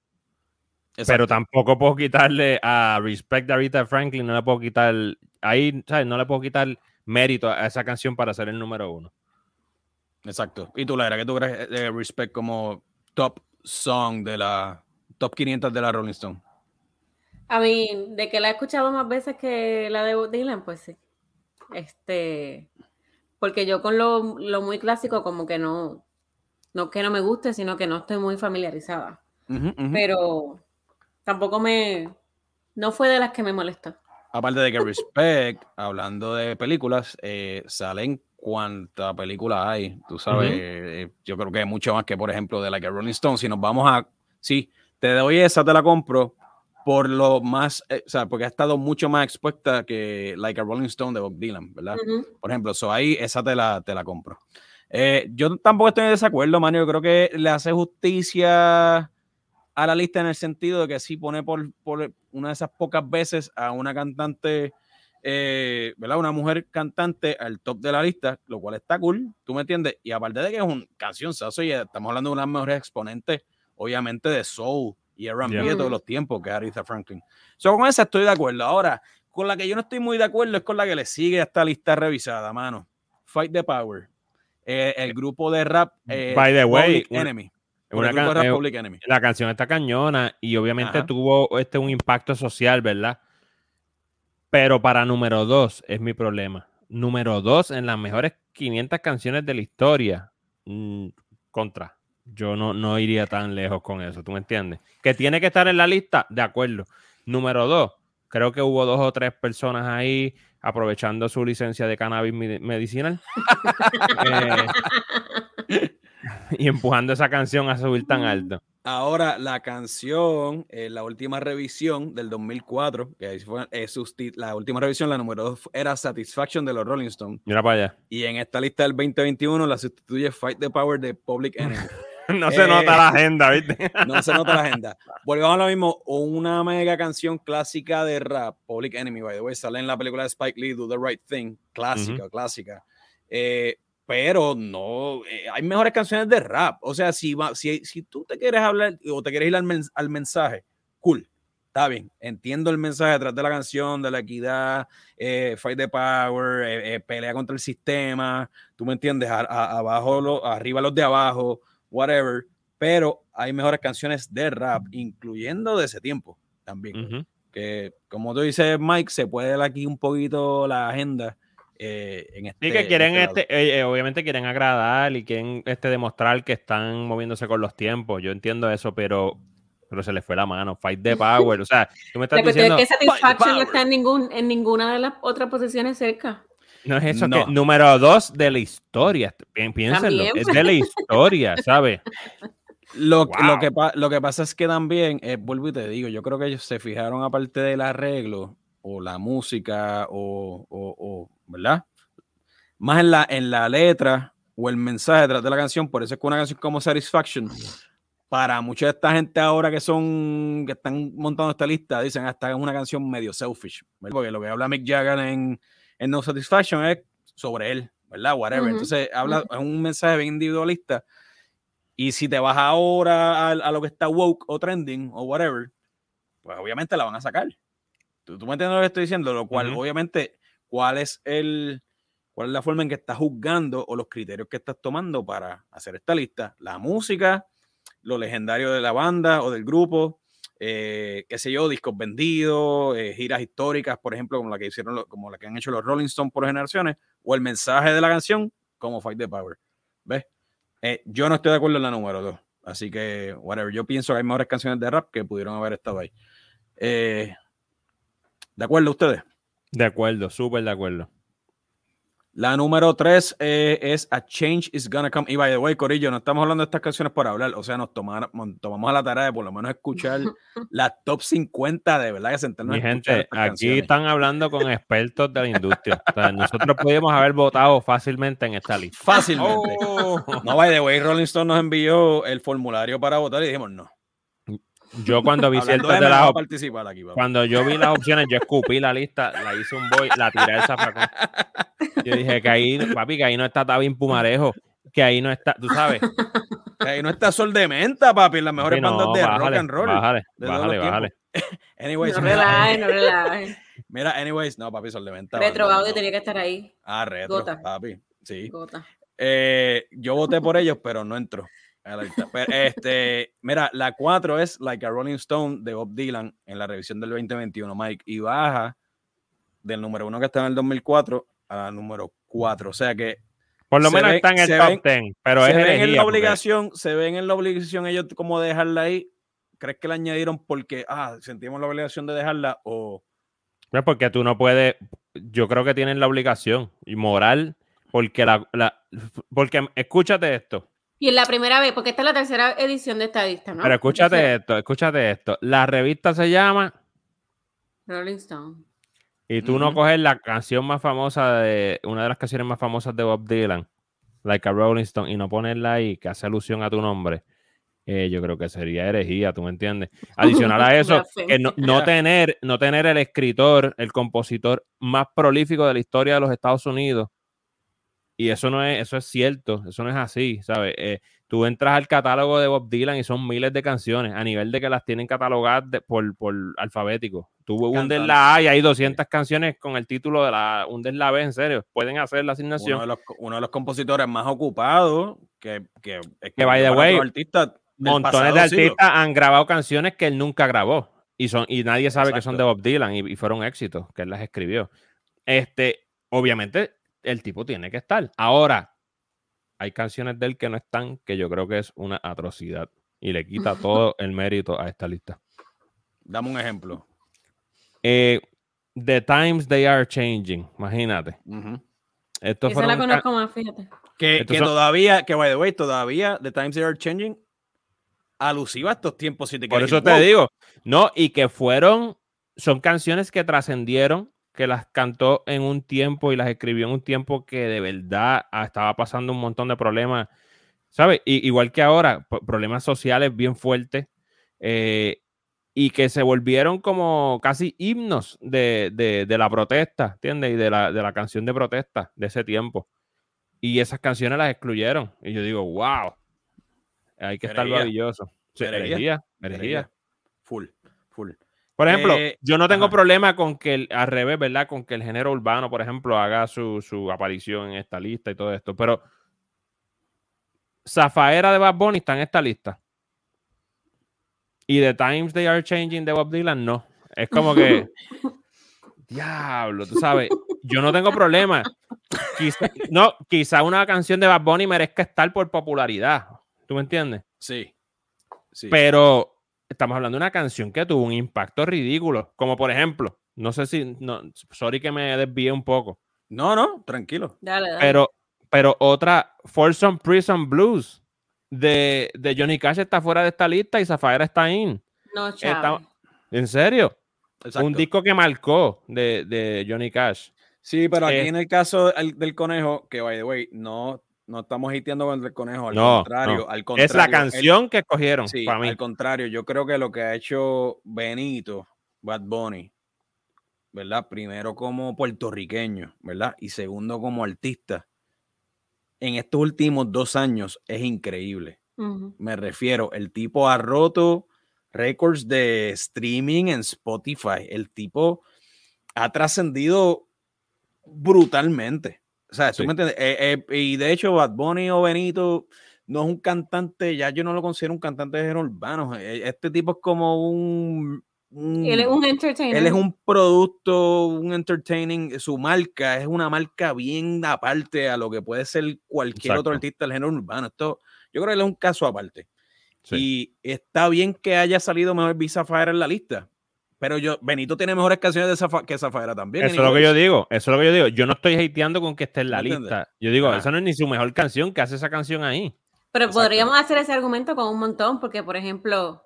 Pero tampoco puedo quitarle a Respect de Aretha Franklin, no le puedo quitar, ahí, ¿sabes? No le puedo quitar mérito a esa canción para ser el número uno. Exacto. ¿Y tú, Laira, qué tú crees de Respect como top song de la top 500 de la Rolling Stone? A mí, de que la he escuchado más veces que la de Dylan, pues sí. Este, porque yo con lo, lo muy clásico como que no, no que no me guste, sino que no estoy muy familiarizada. Pero tampoco me, no fue de las que me molestó. Aparte de que Respect, (laughs) hablando de películas, eh, salen cuánta película hay. Tú sabes, eh, yo creo que mucho más que, por ejemplo, de la que Rolling Stone. Si nos vamos a. Sí, te doy esa, te la compro. Por lo más. eh, o sea, porque ha estado mucho más expuesta que Like a Rolling Stone de Bob Dylan, ¿verdad? Por ejemplo, so ahí esa te la, te la compro. Eh, yo tampoco estoy en desacuerdo, Mario. Yo creo que le hace justicia a la lista en el sentido de que sí pone por, por una de esas pocas veces a una cantante, eh, ¿verdad? Una mujer cantante al top de la lista, lo cual está cool, ¿tú me entiendes? Y aparte de que es una canción, saso, y estamos hablando de una de las mejores exponentes, obviamente, de soul y R&B Yeah. de todos los tiempos, que es Aretha Franklin. So, con esa estoy de acuerdo. Ahora, con la que yo no estoy muy de acuerdo es con la que le sigue a esta lista revisada, mano. Fight the Power. Eh, el grupo de rap eh, By the way, Enemy. Una can- Enemy. la canción está cañona y obviamente Ajá. tuvo este un impacto social, ¿verdad? Pero para número dos es mi problema. Número dos en las mejores 500 canciones de la historia. mm, contra. Yo no, no iría tan lejos con eso, ¿tú me entiendes? Que tiene que estar en la lista, de acuerdo. Número dos, creo que hubo dos o tres personas ahí aprovechando su licencia de cannabis medi- medicinal (laughs) eh, (laughs) y empujando esa canción a subir tan alto. Ahora, la canción, eh, la última revisión del 2004, que ahí fue eh, la última revisión, la número 2 era Satisfaction de los Rolling Stones. Mira para allá. Y en esta lista del 2021 la sustituye Fight the Power de Public Enemy. (laughs) No se Eh, nota la agenda, (laughs) ¿viste? No se nota la agenda. Volvemos a lo mismo. Una mega canción clásica de rap, Public Enemy, by the way, sale en la película de Spike Lee, Do the Right Thing, clásica, clásica. Eh, pero no, eh, hay mejores canciones de rap. O sea, si, va, si, si tú te quieres hablar o te quieres ir al, mens- al mensaje, cool, está bien. Entiendo el mensaje detrás de la canción, de la equidad, eh, fight the power, eh, eh, pelea contra el sistema, tú me entiendes, A- a- abajo, lo- arriba los de abajo, whatever. Pero hay mejores canciones de rap, incluyendo de ese tiempo también Ujú. que como tú dices, Mike, se puede dar aquí un poquito la agenda eh, en este. Sí, que quieren, en este este, eh, eh, obviamente quieren agradar y quieren este, demostrar que están moviéndose con los tiempos. Yo entiendo eso, pero, pero se les fue la mano. Fight the power. O sea, tú me estás La diciendo, es que Satisfaction no está en, ningún, en ninguna de las otras posiciones cerca. no es eso No. que número dos de la historia. Pi- Piénsenlo, También. es de la historia, ¿sabes? Lo, Wow. lo, que, lo que pasa es que también, eh, vuelvo y te digo, yo creo que ellos se fijaron aparte del arreglo o la música o, o- o, ¿verdad? Más en la, en la letra o el mensaje detrás de la canción. Por eso es que una canción como Satisfaction, para mucha de esta gente ahora que son, que están montando esta lista, dicen hasta es una canción medio selfish, ¿verdad? Porque lo que habla Mick Jagger en, en No Satisfaction es sobre él, ¿verdad? Whatever. Ujú, Entonces habla, es un mensaje bien individualista. Y si te vas ahora a, a lo que está woke o trending o whatever, pues obviamente la van a sacar. ¿Tú, tú me entiendes lo que estoy diciendo? Lo cual, Ujú. obviamente, ¿cuál es el cuál es la forma en que estás juzgando o los criterios que estás tomando para hacer esta lista? La música, lo legendario de la banda o del grupo, eh, qué sé yo, discos vendidos, eh, giras históricas, por ejemplo, como la que hicieron, como la que han hecho los Rolling Stones por generaciones, o el mensaje de la canción, como Fight the Power. ¿Ves? Eh, yo no estoy de acuerdo en la número 2. Así que, whatever. Yo pienso que hay mejores canciones de rap que pudieron haber estado ahí. Eh, ¿De acuerdo ustedes? De acuerdo, súper de acuerdo. La número 3 es A Change is Gonna Come. Y by the way, Corillo, no estamos hablando de estas canciones por hablar. O sea, nos tomar- mon- tomamos a la tarea de por lo menos escuchar (laughs) las top 50 de verdad que sentarnos Mi a gente, estas aquí canciones. están hablando con expertos de la industria. O sea, nosotros podíamos haber votado fácilmente en esta lista. Fácilmente. Oh. No, by the way, Rolling Stone nos envió el formulario para votar y dijimos no. Yo cuando vi ciertas de las vamos a op- participar aquí, papá. cuando yo vi las opciones, yo escupí la lista, la hice un boy, la tiré al zafacón. Yo dije que ahí, papi, que ahí no está Tabín Pumarejo, que ahí no está, tú sabes. Ahí no está Sol de Menta, papi, las mejores Sí, no, bandas de rock bájale, and roll. Bájale, bájale, bájale. (laughs) Anyways, No mira, relaje, no relaje. (laughs) mira, anyways, no, papi, Sol de Menta. Retro banda, Audio no. tenía que estar ahí. Ah, retro, Gota. papi, sí. Gota. Eh, yo voté por ellos, pero no entró. Pero, este, mira, la 4 es Like a Rolling Stone de Bob Dylan en la revisión del 2021, Mike, y baja del número 1 que estaba en el 2004 a la número 4. O sea que Por lo menos ven- está en el top ven- 10, pero se es ven en la porque- obligación, se ven en la obligación ellos como dejarla ahí. ¿crees que la añadieron porque ah, sentimos la obligación de dejarla o No porque tú no puedes, yo creo que tienen la obligación y moral, porque la, la- porque escúchate esto, Y es la primera vez, porque esta es la tercera edición de esta lista, ¿no? pero escúchate esto, escúchate esto. La revista se llama Rolling Stone. y tú no coges la canción más famosa de una de las canciones más famosas de Bob Dylan, like a Rolling Stone, y no ponerla ahí que hace alusión a tu nombre. eh, yo creo que sería herejía, ¿tú me entiendes? (laughs) Adicional a eso, que no, (laughs) tener, no tener el escritor, el compositor más prolífico de la historia de los Estados Unidos. Y eso no es, eso es cierto, eso no es así, ¿sabes? Eh, tú entras al catálogo de Bob Dylan y son miles de canciones, a nivel de que las tienen catalogadas de- por, por alfabético. Tú hundes la A y hay 200 canciones con el título de la hundes la B, en serio. Pueden hacer la asignación. uno de, los, uno de los compositores más ocupados que, que, Que, by the way, artistas montones de siglo. artistas han grabado canciones que él nunca grabó y son y nadie sabe que son de. Bob Dylan y, y fueron éxitos que él las escribió. Este, obviamente el tipo tiene que estar. Ahora hay canciones de él que no están que yo creo que es una atrocidad y le quita (laughs) todo el mérito a esta lista. Dame un ejemplo. Eh, The Times They Are Changing, imagínate. Ujú. Esto Esa la conozco más, fíjate. Que, Estos que son- todavía, que by the way, todavía The Times They Are Changing alusiva a estos tiempos. Si te Por eso te digo, no, y que fueron, son canciones que trascendieron, que las cantó en un tiempo y las escribió en un tiempo que de verdad estaba pasando un montón de problemas, ¿sabes? Y- igual que ahora, problemas sociales bien fuertes, eh, y que se volvieron como casi himnos de, de- de la protesta, ¿entiendes? Y de la, de la canción de protesta de ese tiempo. Y esas canciones las excluyeron. Y yo digo, wow, hay que estar maravilloso. Sí, herejía. Herejía. Full, full. Por ejemplo, Eh, yo no tengo ajá. problema con que, el, al revés, ¿verdad? Con que el género urbano, por ejemplo, haga su, su aparición en esta lista y todo esto. Pero Zafaera de Bad Bunny está en esta lista. Y The Times They Are Changing de Bob Dylan, no. Es como que, (laughs) diablo, tú sabes, yo no tengo problema. Quizá, no, quizá una canción de Bad Bunny merezca estar por popularidad. ¿Tú me entiendes? Sí. sí. Pero estamos hablando de una canción que tuvo un impacto ridículo. Como por ejemplo, no sé si, no, sorry que me desvíe un poco, No, no, tranquilo. Dale, dale. pero, pero otra, Folsom Prison Blues de, de Johnny Cash está fuera de esta lista y Zafaera está in. no, está-. ¿En serio? Exacto. Un disco que marcó de, de Johnny Cash. Sí, pero aquí Eh, en el caso del, del conejo, que by the way, no, no estamos hiteando con el conejo, al No, contrario, no. al contrario. Es la él- canción que escogieron sí, para mí. al contrario, yo creo que lo que ha hecho Benito, Bad Bunny, ¿verdad? Primero como puertorriqueño, ¿verdad? Y segundo como artista, en estos últimos dos años es increíble. Me refiero, el tipo ha roto récords de streaming en Spotify. El tipo ha trascendido brutalmente. O sea, ¿tú Sí. me entiendes? Eh, eh, y de hecho, Bad Bunny o Benito no es un cantante, ya yo no lo considero un cantante de género urbano. Eh, Este tipo es como un... un- Él es un entertainer. él es un producto, un entertaining, su marca es una marca bien aparte a lo que puede ser cualquier otro Exacto. artista del género urbano. Esto, yo creo que él es un caso aparte. Sí. Y está bien que haya salido mejor Visa Zafaera en la lista. Pero yo, Benito tiene mejores canciones de Zafa- que Zafaera también. Eso es lo que yo digo, eso es lo que yo digo. Yo no estoy hateando con que esté en la lista. Yo digo, Ajá. esa no es ni su mejor canción, que hace esa canción ahí. Pero Exacto. podríamos hacer ese argumento con un montón, porque, por ejemplo,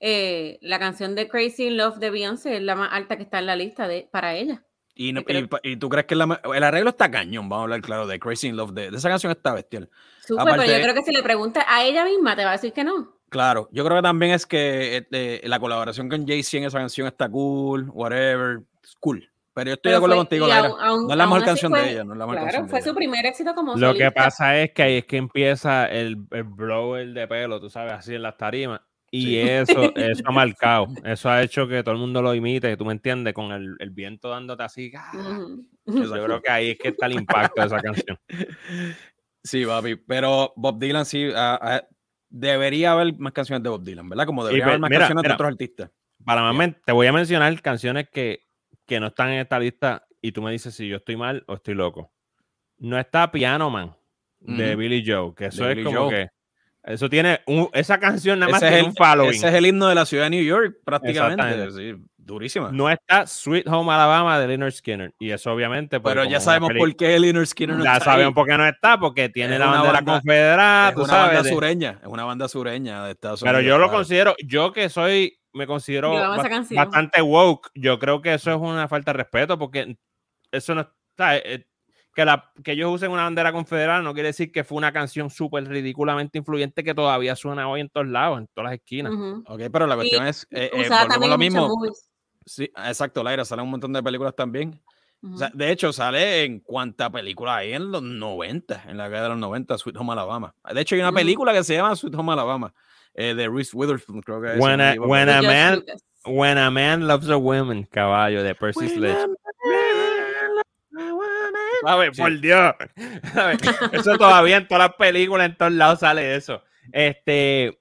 eh, la canción de Crazy in Love de Beyoncé es la más alta que está en la lista de, para ella. Y, no- y tú crees que la el arreglo está cañón, vamos a hablar claro, de Crazy in Love, de, de esa canción está bestial. Súper, Aparte pero yo creo que si le preguntas a ella misma, te va a decir que no. Claro, yo creo que también es que este, la colaboración con Jay-Z en esa canción está cool, whatever, es cool. Pero yo estoy de acuerdo fue- contigo, no es la mejor canción fue- de ella, no es la mejor Claro, fue su primer éxito como Lo que pasa es que ahí es que empieza el, el blower de pelo, tú sabes, así en las tarimas. Y Sí. eso, eso ha (laughs) marcado. Eso ha hecho que todo el mundo lo imite, tú me entiendes, con el, el viento dándote así. ¡ah! Yo creo que ahí es que está el impacto de esa canción. (laughs) Sí, papi, pero Bob Dylan sí, ah, ah, debería haber más canciones de Bob Dylan, ¿verdad? Como debería ve- haber más mira, canciones mira. de otros artistas. Para más, men- te voy a mencionar canciones que, que no están en esta lista y tú me dices si yo estoy mal o estoy loco. No está Piano Man de. Billy Joe, que eso De es Billy como Joe. que Eso tiene un, esa canción nada más Ese es, el, un following. ese es el himno de la ciudad de New York, prácticamente. Sí, durísima. No está Sweet Home Alabama de Leonard Skinner. Y eso obviamente. pues, Pero ya sabemos por qué Leonard Skinner no Ya está sabemos ahí. por qué no está, porque tiene Es la bandera banda- confederada, Es tú una sabes. banda de- sureña, es una banda sureña de Estados pero Unidos. yo lo considero, yo que soy, me considero bastante woke, yo creo que eso es una falta de respeto, porque eso no está. eh, que, la, que ellos usen una bandera confederada no quiere decir que fue una canción súper ridículamente influyente que todavía suena hoy en todos lados, en todas las esquinas. Ujú. Ok, pero la cuestión es, eh, eh, volvemos lo mismo. movies. Sí, exacto, Laira, salen un montón de películas también. Ujú. O sea, de hecho, sale en cuánta película hay en los 90, en la década de los 90, Sweet Home Alabama. De hecho, hay una Ujú. película que se llama Sweet Home Alabama, eh, de Reese Witherspoon, creo que es. When me a- when a man-. When a man loves a woman, caballo, de Percy Sledge. a a. ¿Sabes? Sí. Por Dios. (laughs) ¿Sabes? Eso todavía en todas las películas, en todos lados sale eso. Este,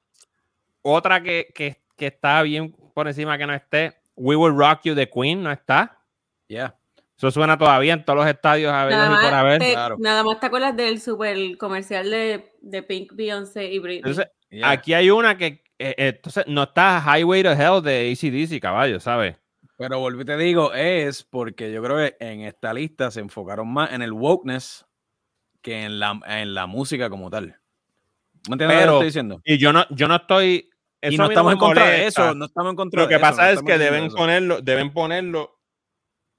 otra que, que, que está bien por encima que no esté, We Will Rock You de Queen, no está. Yeah. Eso suena todavía en todos los estadios a ver Nada y por más, haber. te, claro. nada más te acuerdas del super comercial de, de Pink, Beyoncé y Britney. Entonces, yeah. aquí hay una que eh, eh, entonces no está Highway to Hell de ACDC, caballo, ¿sabes? Pero volví te digo, es porque yo creo que en esta lista se enfocaron más en el wokeness que en la, en la música como tal. ¿Me entiendes lo que Pero- estoy diciendo? Y yo no, yo no estoy. Y eso no a mí estamos me en contra de molesta. eso, no estamos en contra Lo de que eso, pasa no es que deben eso. ponerlo, deben ponerlo,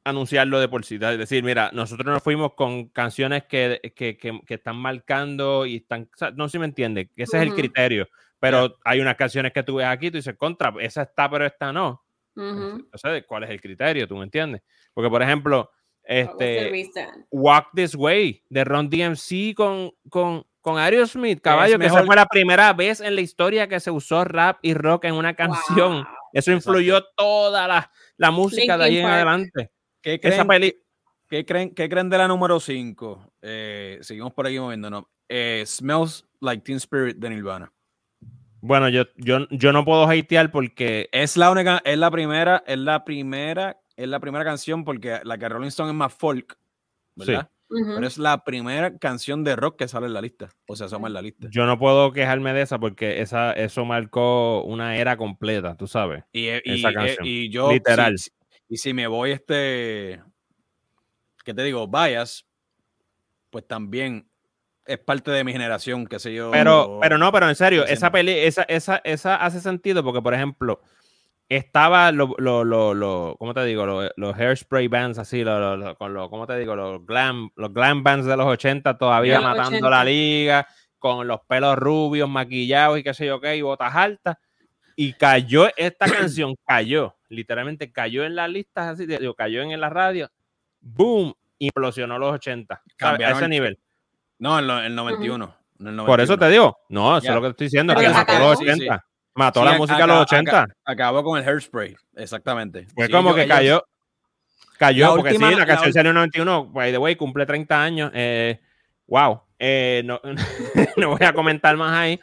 anunciarlo de por sí. Es decir, mira, nosotros nos fuimos con canciones que, que, que- que están marcando y están. o sea, no sé si me entiende, ese es el criterio. Pero hay unas canciones que tú ves aquí, tú dices, contra, esa está, pero esta no. Ujú. O sea, ¿cuál es el criterio? ¿Tú me entiendes? Porque, por ejemplo, este. reason? Walk This Way de Ron DMC con, con, con Aerosmith, caballo, que esa fue la primera vez en la historia que se usó rap y rock en una canción. Wow. Eso influyó toda la, la música de ahí Linkin en adelante. ¿Qué Esa creen, peli, qué creen, qué creen de la número 5? seguimos por aquí moviéndonos. Eh, Smells Like Teen Spirit de Nirvana. bueno, yo, yo, yo no puedo hatear porque Es la única, es la primera, es la primera, es la primera canción porque la que Rolling Stone es más folk, ¿verdad? Pero es la primera canción de rock que sale en la lista. O sea, asoma en la lista. yo no puedo quejarme de esa porque esa, eso marcó una era completa, tú sabes. Y, y, esa eh, canción. y yo, Literal. si- y si me voy este, ¿qué te digo? Bias, pues también es parte de mi generación, qué sé yo. Pero, pero no, pero en serio, esa peli, esa, esa, esa hace sentido porque, por ejemplo, estaba lo, lo, lo, lo- ¿cómo te digo? Lo- Los, hairspray bands así, lo, lo- lo- con los, ¿cómo te digo? Los glam, los glam bands de los 80 todavía matando la 80. liga, con los pelos rubios, maquillados y qué sé yo qué, y botas altas. Y cayó, esta (coughs) canción cayó, literalmente cayó en las listas así, digo, cayó en la radio, boom, implosionó los 80, ¿sabes? a Cambiaron ese el- nivel. No, en lo- en el 91. en el Por eso 91. te digo, no, eso es lo que estoy diciendo, que los Sí, sí. 80. Mató Sí, la música a los acá- 80. Acabó con el hairspray, exactamente. Fue Sí, como yo- que ellos- cayó. Cayó, La porque última- sí, la la canción ul- salió en 91. By the way, cumple 30 años. Eh, wow. Eh, no, (laughs) no voy a comentar más ahí.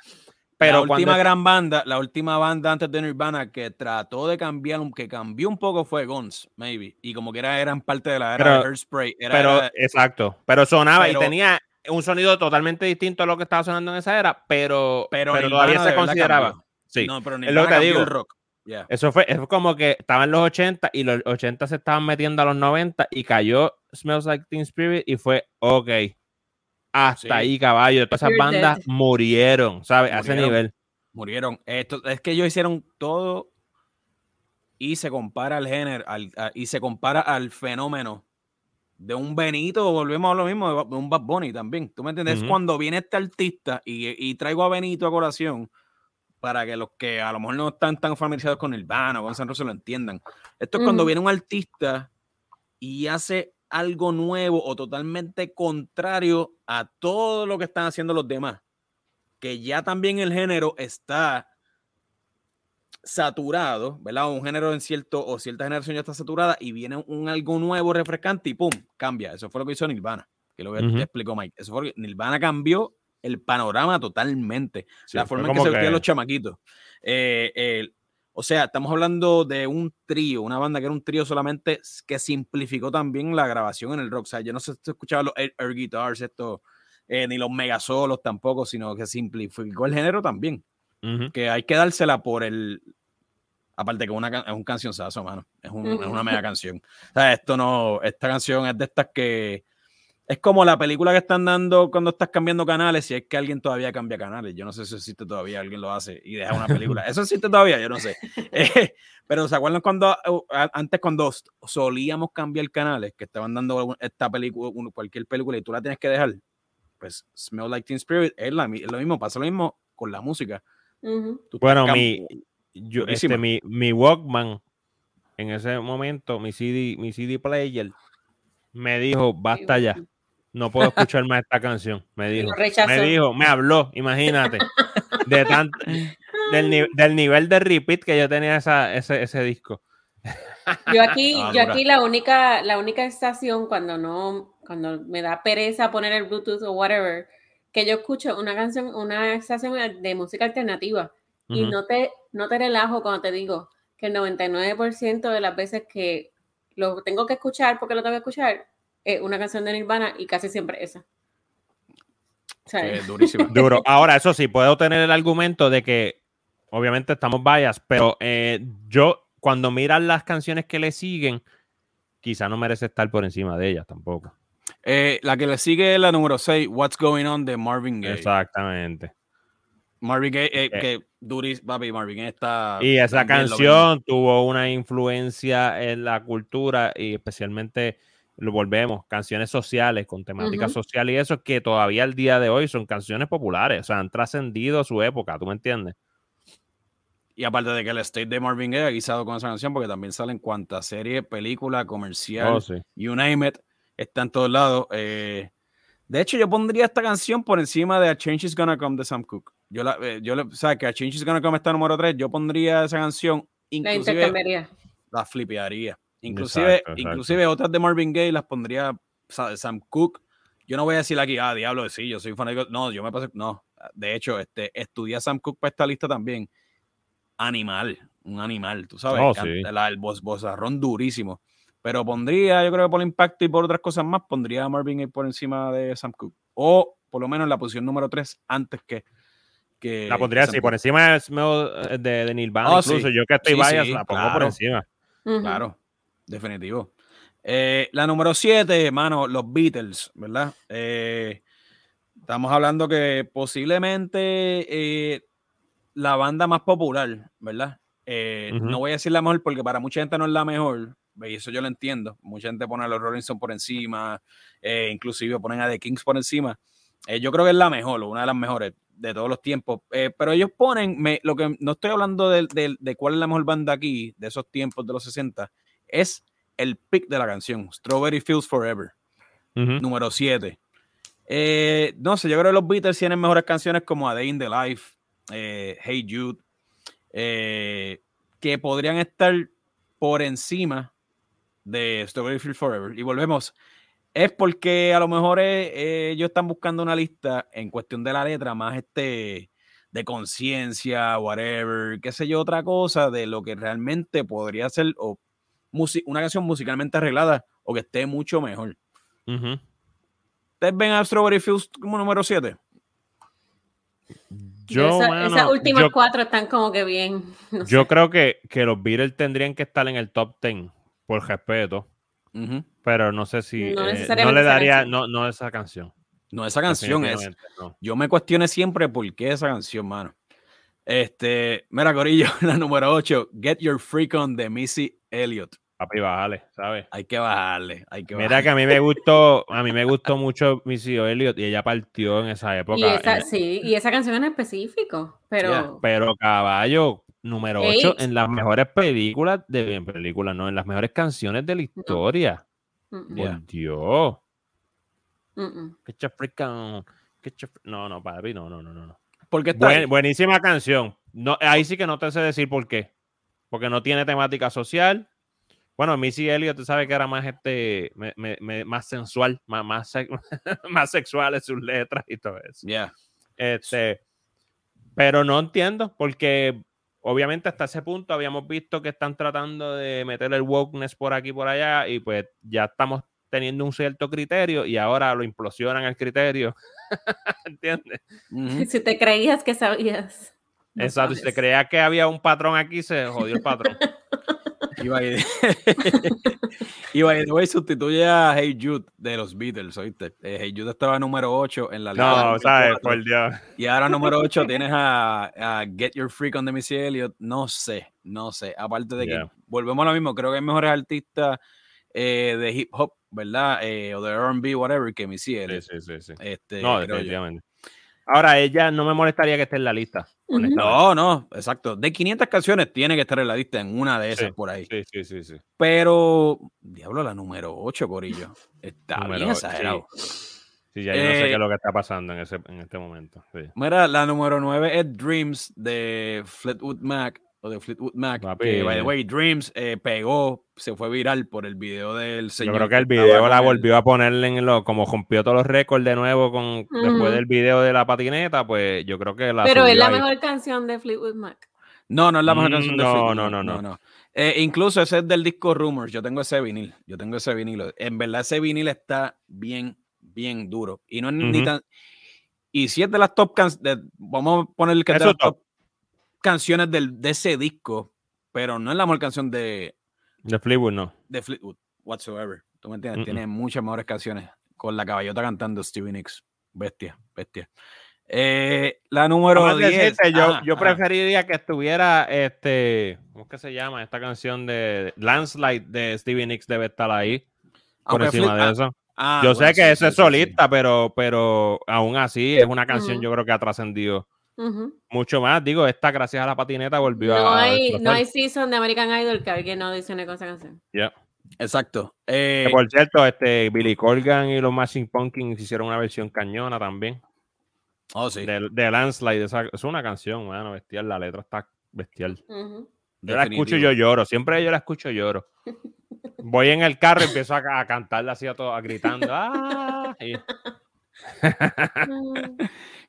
Pero la cuando. última gran banda, la última banda antes de Nirvana que trató de cambiar, que cambió un poco fue Guns, maybe. Y como que era, eran parte de la era Pero- de Hairspray. Era, pero, era- exacto. Pero sonaba Pero- y tenía un sonido totalmente distinto a lo que estaba sonando en esa era, pero, pero, todavía se consideraba. cambió. Sí. No, pero lo Nirvana que te cambió digo. el rock. Yeah. Eso fue, es como que estaban los 80 y los 80 se estaban metiendo a los 90 y cayó Smells Like Teen Spirit y fue, ok, hasta Sí. ahí caballo. Todas esas bandas murieron, ¿sabes? A ese Murieron. nivel. Murieron. Esto, es que ellos hicieron todo y se compara al género al- a- y se compara al fenómeno de un Benito, volvemos a lo mismo, de, un Bad Bunny también. ¿Tú me entiendes? Cuando viene este artista y, y traigo a Benito a colación para que los que a lo mejor no están tan familiarizados con Nirvana o con San Rosa lo entiendan. Esto es cuando viene un artista y hace algo nuevo o totalmente contrario a todo lo que están haciendo los demás. Que ya también el género está saturado, ¿verdad? Un género en cierto o cierta generación ya está saturada y viene un algo nuevo, refrescante y ¡pum! cambia. Eso fue lo que hizo Nirvana, que lo que Ujú. te explicó Mike. Eso fue lo que- Nirvana cambió el panorama totalmente Sí, la forma en que se vestían que- los chamaquitos. Eh, eh, o sea, estamos hablando de un trío, una banda que era un trío solamente que simplificó también la grabación en el rock. O sea, yo no sé si tú escuchabas los air, air guitars, estos eh, ni los megasolos tampoco, sino que simplificó el género también. Ujú. Que hay que dársela por el. Aparte que una, es un cancionzazo, mano. Es, un- es una mega canción. O sea, esto no. Esta canción es de estas que. Es como la película que están dando cuando estás cambiando canales, si es que alguien todavía cambia canales. Yo no sé si existe todavía, alguien lo hace y deja una película. (laughs) Eso existe todavía, yo no sé. Eh, pero ¿se acuerdan cuando uh, antes cuando solíamos cambiar canales, que estaban dando esta película, cualquier película y tú la tienes que dejar? Pues Smell Like Teen Spirit es, la es lo mismo, pasa lo mismo con la música. Bueno, mi, yo, este, mi, mi Walkman, en ese momento, mi CD, mi CD player, me dijo, basta ya, no puedo escuchar más esta canción. Me dijo, me dijo, me habló, imagínate, de tan, del, del nivel de repeat que yo tenía esa, ese, ese disco. Yo aquí, (laughs) Ah, yo aquí la única, la única estación cuando no, cuando me da pereza poner el Bluetooth o whatever, que yo escucho una canción, una estación de música alternativa y no te, no te relajo cuando te digo que el 99% de las veces que lo tengo que escuchar porque lo tengo que escuchar es una canción de Nirvana y casi siempre esa. O sea, Eh, (laughs) durísima. Duro. Ahora, eso sí, puedo tener el argumento de que obviamente estamos bias, pero eh, yo cuando miras las canciones que le siguen, quizá no merece estar por encima de ellas tampoco. Eh, la que le sigue es la número 6, What's Going On de Marvin Gaye. Exactamente. Marvin Gaye, eh, Eh. que duris, papi, Marvin Gaye está. Y esa canción tuvo una influencia en la cultura y especialmente lo volvemos, canciones sociales con temática social y eso que todavía al día de hoy son canciones populares, o sea, han trascendido su época, ¿tú me entiendes? Y aparte de que el state de Marvin Gaye ha guisado con esa canción, porque también salen cuantas serie, película, comercial, Oh, sí. you name it, está en todos lados. Eh, de hecho, yo pondría esta canción por encima de A Change Is Gonna Come de Sam Cooke. Yo, la, eh, yo le, o sea, que A Change Is Gonna Come está número 3, yo pondría esa canción, la inclusive intercambiaría. la flipearía. Inclusive, Exacto, exacto. inclusive otras de Marvin Gaye las pondría Sa- Sam Cooke. Yo no voy a decir aquí, ah, diablo, sí, yo soy fanático. No, yo me pasé, no. De hecho, este, estudié a Sam Cooke para esta lista también. Animal, un animal, tú sabes. Oh, canta- sí. la- el voz, vozarrón durísimo. Pero pondría, yo creo que por el impacto y por otras cosas más, pondría a Marvin Gaye por encima de Sam Cooke. O por lo menos en la posición número 3 antes que. que La pondría así, por encima de, Smell- de, de Nirvana, Oh, incluso sí. yo que estoy Sí, bias sí, la pongo por encima. Claro, definitivo. Eh, la número 7, hermano, los Beatles, ¿verdad? Eh, estamos hablando que posiblemente eh, la banda más popular, ¿verdad? No voy a decir la mejor porque para mucha gente no es la mejor, y eso yo lo entiendo. Mucha gente pone a los Rolling Stones por encima, inclusive ponen a The Kings por encima. Yo creo que es la mejor, una de las mejores de todos los tiempos. Eh, pero ellos ponen, me, lo que no estoy hablando de, de- de cuál es la mejor banda aquí, de esos tiempos de los 60, es el pick de la canción, Strawberry Fields Forever, número 7. Eh, no sé, yo creo que los Beatles tienen mejores canciones como A Day in the Life, eh, Hey Jude, eh, que podrían estar por encima de Strawberry Fields Forever. Y volvemos, es porque a lo mejor ellos están buscando una lista en cuestión de la letra más este de conciencia, whatever, qué sé yo, otra cosa de lo que realmente podría ser o una canción musicalmente arreglada o que esté mucho mejor. ¿Ustedes ven a Strawberry Fields como número 7? Yo, Esa- esas últimas yo- cuatro están como que bien. no Yo sé. creo que, que los Beatles tendrían que estar en el top 10 por respeto, pero no sé si No eh, no, le daría no, no esa canción. No, esa canción es. no. Yo me cuestioné siempre por qué esa canción, mano. Este, mira, Corillo, (laughs) la número 8, Get Your Freak On de Missy Elliott. Papi, bájale, ¿sabes? Hay que bajarle, hay que Mira bajarle. que a mí me gustó, a mí me gustó mucho Missy Elliott y ella partió en esa época. Y esa, sí, y esa canción en específico, pero Yeah. pero caballo, número 8 Eight. en las mejores películas de en películas, no, en las mejores canciones de la historia. Mm, mm, Yeah. Por Dios. mm. Get your freak on, get your fr- No, no, papi, no, no, no, no. no. Porque está Buen- buenísima canción. No, ahí sí que no te sé decir por qué. Porque no tiene temática social. Bueno, Missy Elliott, tú sabes que era más este, me- me- me- más sensual, más, más, (laughs) más sexual en sus letras y todo eso. Yeah. Este, pero no entiendo, porque obviamente hasta ese punto habíamos visto que están tratando de meter el wokeness por aquí y por allá, y pues ya estamos teniendo un cierto criterio y ahora lo implosionan el criterio. (laughs) ¿Entiendes? Si te creías que sabías. Exacto, si te creías que había un patrón aquí, se jodió el patrón. (laughs) Y by the way, sustituye a Hey Jude de los Beatles, ¿oíste? Eh, hey Jude estaba número 8 en la lista. No, sabes, por Dios. Y ahora número 8 tienes a, Get Your Freak on the Missy Elliott. No sé, no sé. Aparte de que volvemos a lo mismo, creo que hay mejores artistas eh, de hip hop, ¿verdad? Eh, o de RB, whatever, que Missy Elliott. Sí, sí, sí. Este, no, definitivamente. Ahora, ella no me molestaría que esté en la lista. No, no, exacto. De 500 canciones tiene que estar en la lista en una de esas por ahí. Sí, sí, sí, sí. Pero, diablo, la número 8, Corillo. Está bien exagerado. Sí. ya yo no sé qué es lo que está pasando en, ese, en este momento. Mira, la número 9 es Dreams de Fleetwood Mac de Fleetwood Mac, que by the way, Dreams eh, pegó, se fue viral por el video del señor. Yo creo que el video la volvió a ponerle en lo, como rompió todos los récords de nuevo con después del video de la patineta, pues yo creo que la Pero es la mejor canción de Fleetwood Mac. No, no es la mejor mm, canción de Fleetwood no, Mac. No, no, no. Eh, incluso ese es del disco Rumors. Yo tengo ese vinil. Yo tengo ese vinil. En verdad, ese vinil está bien, bien duro. Y no es ni tan. Y si es de las top canciones. Vamos a poner el que está top canciones del, de ese disco, pero no es la mejor canción de... De Fleetwood, no. De Fleetwood, whatsoever. ¿Tú me entiendes? Tiene muchas mejores canciones. Con la caballota cantando Stevie Nicks. Bestia, bestia. Eh, la número 10. yo, yo preferiría que estuviera este. ¿Cómo es que se llama? Esta canción de Landslide de Stevie Nicks debe estar ahí. Por encima de ah, eso. Ah, yo sé que eso es solista, Pero, pero aún así es una canción, yo creo que ha trascendido mucho más. Digo, esta, gracias a la patineta, volvió no a. Hay, no hay season de American Idol que alguien no dice con esa canción. Ya. Exacto. Eh, por cierto, este, Billy Corgan y los Machine Pumpkins hicieron una versión cañona también. Oh, sí. De, Landslide. es una canción, bueno, bestial. La letra está bestial. Yo la escucho y yo lloro. Siempre yo la escucho y lloro. Voy en el carro y empiezo a, cantarla así a, todo, a gritando. (laughs) ¡Ah!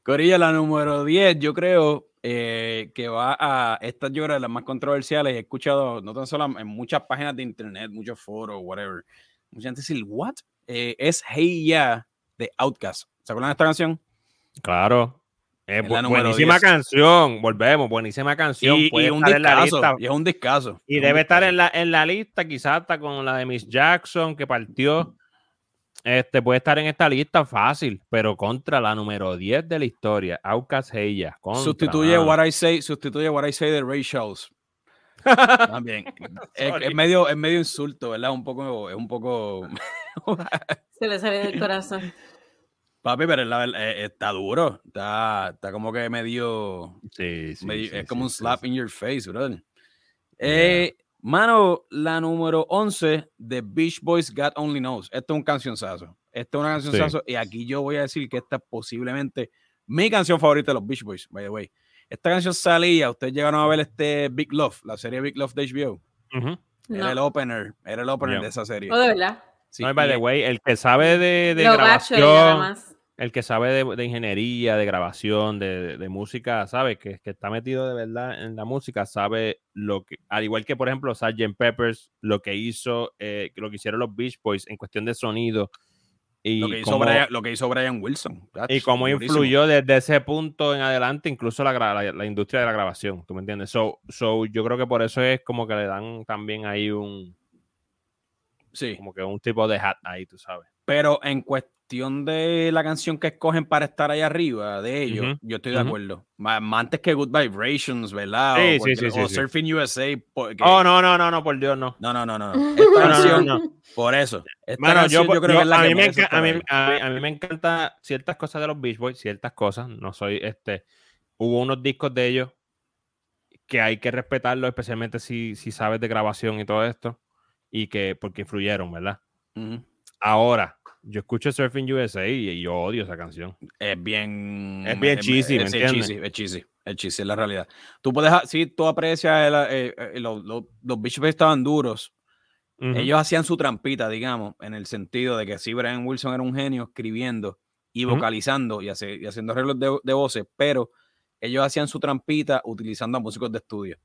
Corilla, la número 10, yo creo eh, que va a. Esta yo creo de las más controversiales. He escuchado, no tan solo en muchas páginas de internet, muchos foros, whatever. Mucha gente dice, ¿what? Eh, es Hey Ya de Outcast. ¿Se acuerdan de esta canción? Claro. Es buenísima canción, volvemos, buenísima canción. Y, y un discazo, y es un discazo. Y debe estar en la, en la lista, quizás hasta con la de Miss Jackson, que partió. Este puede estar en esta lista fácil, pero contra la número 10 de la historia, Aucas Heya. Sustituye What I Say, sustituye What I Say de Ray Charles. (laughs) También. (laughs) es, medio, es medio insulto, ¿verdad? Un poco, es un poco. (laughs) Se le sale del corazón. Papi, pero eh, está duro. Está, está como que medio. Sí, sí. es como un slap in your face, brother. Eh, Mano, la número 11 de Beach Boys God Only Knows. Esto es un cancionzazo. Esto es una cancionzazo. Y aquí yo voy a decir que esta es posiblemente mi canción favorita de los Beach Boys, by the way. Esta canción salía, ustedes llegaron a ver este Big Love, la serie Big Love de HBO. Era el opener, era el opener de esa serie. Oh, de verdad. no, by the way, el que sabe de, de grabación el que sabe de, ingeniería, de grabación, de, música, sabe que, que, está metido de verdad en la música, sabe lo que, al igual que por ejemplo Sgt. Peppers, lo que hizo, eh, lo que hicieron los Beach Boys en cuestión de sonido. Y lo, que hizo Brian, lo que hizo Brian Wilson. y cómo influyó desde ese punto en adelante incluso la, la, industria de la grabación, ¿tú me entiendes? So, so, yo creo que por eso es como que le dan también ahí un... Sí. Como que un tipo de hat ahí, tú sabes. Pero en, cuestión de la canción que escogen para estar ahí arriba de ellos, yo estoy de acuerdo. Más, antes que Good Vibrations, ¿verdad? Sí, o, sí, sí, o Surfing USA. Oh, no, no, no, no, por Dios, no. No, no, no, no. (laughs) Esta canción, no, por eso. Esta yo, creo que es la a, que mí me a, mí, a, mí, me encanta ciertas cosas de los Beach Boys, ciertas cosas. No soy este. Hubo unos discos de ellos que hay que respetarlo, especialmente si, si sabes de grabación y todo esto, y que porque influyeron, ¿verdad? Ahora, yo escucho Surfing USA y yo odio esa canción. Es bien. Es bien cheesy, es, cheesy, es cheesy. Es cheesy, es la realidad. Tú puedes. Sí, tú aprecias. Eh, eh, los, los, los estaban duros. Ellos hacían su trampita, digamos, en el sentido de que sí, Brian Wilson era un genio escribiendo y vocalizando y, y, haciendo arreglos de, de, voces, pero ellos hacían su trampita utilizando a músicos de estudio.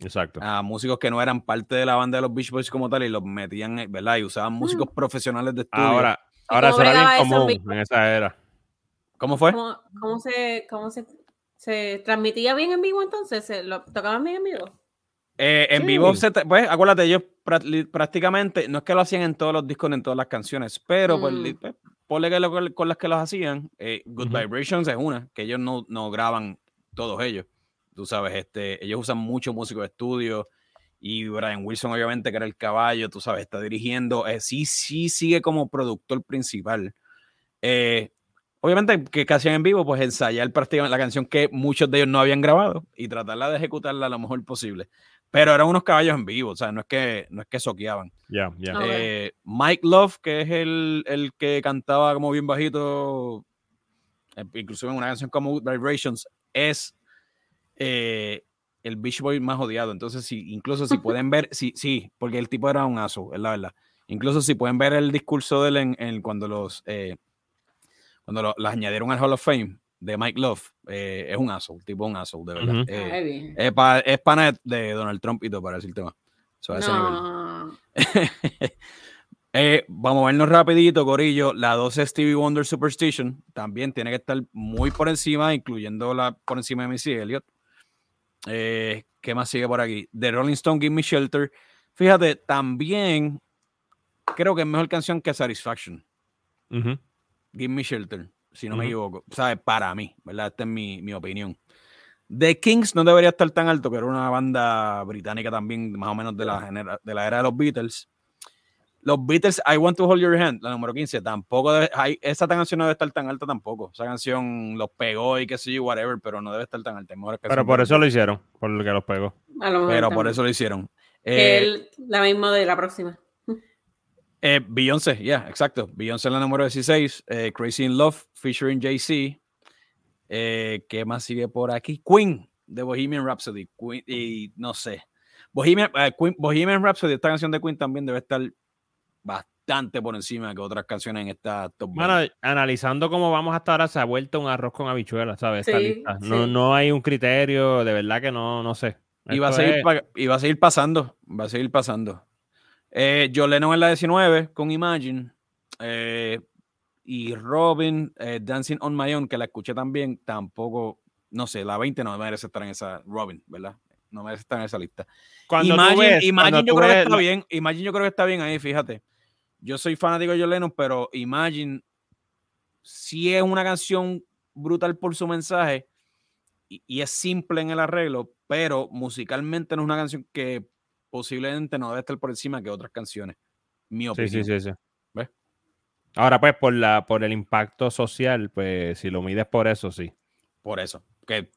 Exacto. a músicos que no eran parte de la banda de los Beach Boys como tal y los metían, eh, ¿verdad? Y usaban músicos profesionales de estudio. Ahora, ¿Y ahora eso era bien bregaba eso en común en esa era. ¿Cómo fue? ¿Cómo, cómo se, cómo se, se transmitía bien en vivo entonces? ¿Se ¿Lo tocaban bien en vivo? Eh, en Sí. vivo, se te- pues acuérdate, ellos prácticamente, no es que lo hacían en todos los discos ni en todas las canciones, pero pues, Mm. pues, ponle que lo- con las que los hacían, eh, Good. Vibrations es una, que ellos no, no graban todos ellos. Tú sabes, este, ellos usan mucho músico de estudio y Brian Wilson, obviamente, que era el caballo, tú sabes, está dirigiendo, eh, sí, sí sigue como productor principal. Eh, obviamente, que hacían en vivo, pues ensayar prácticamente la canción que muchos de ellos no habían grabado y tratarla de ejecutarla lo mejor posible. Pero eran unos caballos en vivo, o sea, no es que, no es que soqueaban. Ya, ya. Ok. Eh, Mike Love, que es el, el que cantaba como bien bajito, eh, inclusive en una canción como Good Vibrations, es eh, el Beach Boy más odiado. Entonces, sí, incluso si (laughs) pueden ver, sí, sí, porque el tipo era un aso, es la verdad. Incluso si pueden ver el discurso de él en, en cuando los eh, cuando lo, las añadieron al Hall of Fame de Mike Love, eh, es un aso, tipo un aso, de verdad. Eh, es, pa- es pana de Donald Trump y todo para decirte más. So. No. (laughs) Eh, vamos a vernos rapidito, Corillo. La 12 Stevie Wonder Superstition también tiene que estar muy por encima, incluyendo la por encima de Missy Elliott. Eh, ¿Qué más sigue por aquí? The Rolling Stone, Give Me Shelter. Fíjate, también creo que es mejor canción que Satisfaction. Give Me Shelter, si no me equivoco. ¿Sabes? Para mí, ¿verdad? Esta es mi, mi opinión. The Kings no debería estar tan alto, que era una banda británica también, más o menos de la, de la era de los Beatles. Los Beatles, I Want to Hold Your Hand, la número 15, tampoco debe, ay, esa canción no debe estar tan alta tampoco. Esa canción los pegó y qué sé yo, whatever, pero no debe estar tan alta. Hay Pero por eso lo hicieron, por lo que los pegó. A lo Pero por eso lo hicieron. Que Eh, el- la misma de la próxima. (laughs) Eh, Beyoncé, ya, exacto. Beyoncé en la número 16. eh, Crazy in Love, featuring Jay-Z. Eh, ¿Qué más sigue por aquí? Queen, de Bohemian Rhapsody. Queen, y no sé. Bohemian, eh, Queen- Bohemian Rhapsody, esta canción de Queen también debe estar bastante por encima que otras canciones en esta top 20. Bueno, analizando cómo vamos hasta ahora, se ha vuelto un arroz con habichuelas, ¿sabes? Esta Sí, lista. No, sí. no hay un criterio, de verdad que no, no sé. Y va, a Esto seguir, es- pa- y va a seguir pasando. Va a seguir pasando. Eh, John Lennon en la 19 con Imagine. eh, y Robin, eh, Dancing on My Own, que la escuché también, tampoco, no sé, la 20 no merece estar en esa, Robin, ¿verdad? No merece estar en esa lista. cuando tú Imagine, ves- Imagine cuando yo tú creo que ves está bien. Imagine yo creo que está bien ahí, fíjate. Yo soy fanático de John Lennon, pero Imagine sí es una canción brutal por su mensaje y, y es simple en el arreglo, pero musicalmente no es una canción que posiblemente no debe estar por encima que otras canciones. Mi Sí, opinión. sí, sí, sí. ¿Ves? Ahora, pues, por la, por el impacto social, pues, si lo mides por eso, sí. Por eso. Que El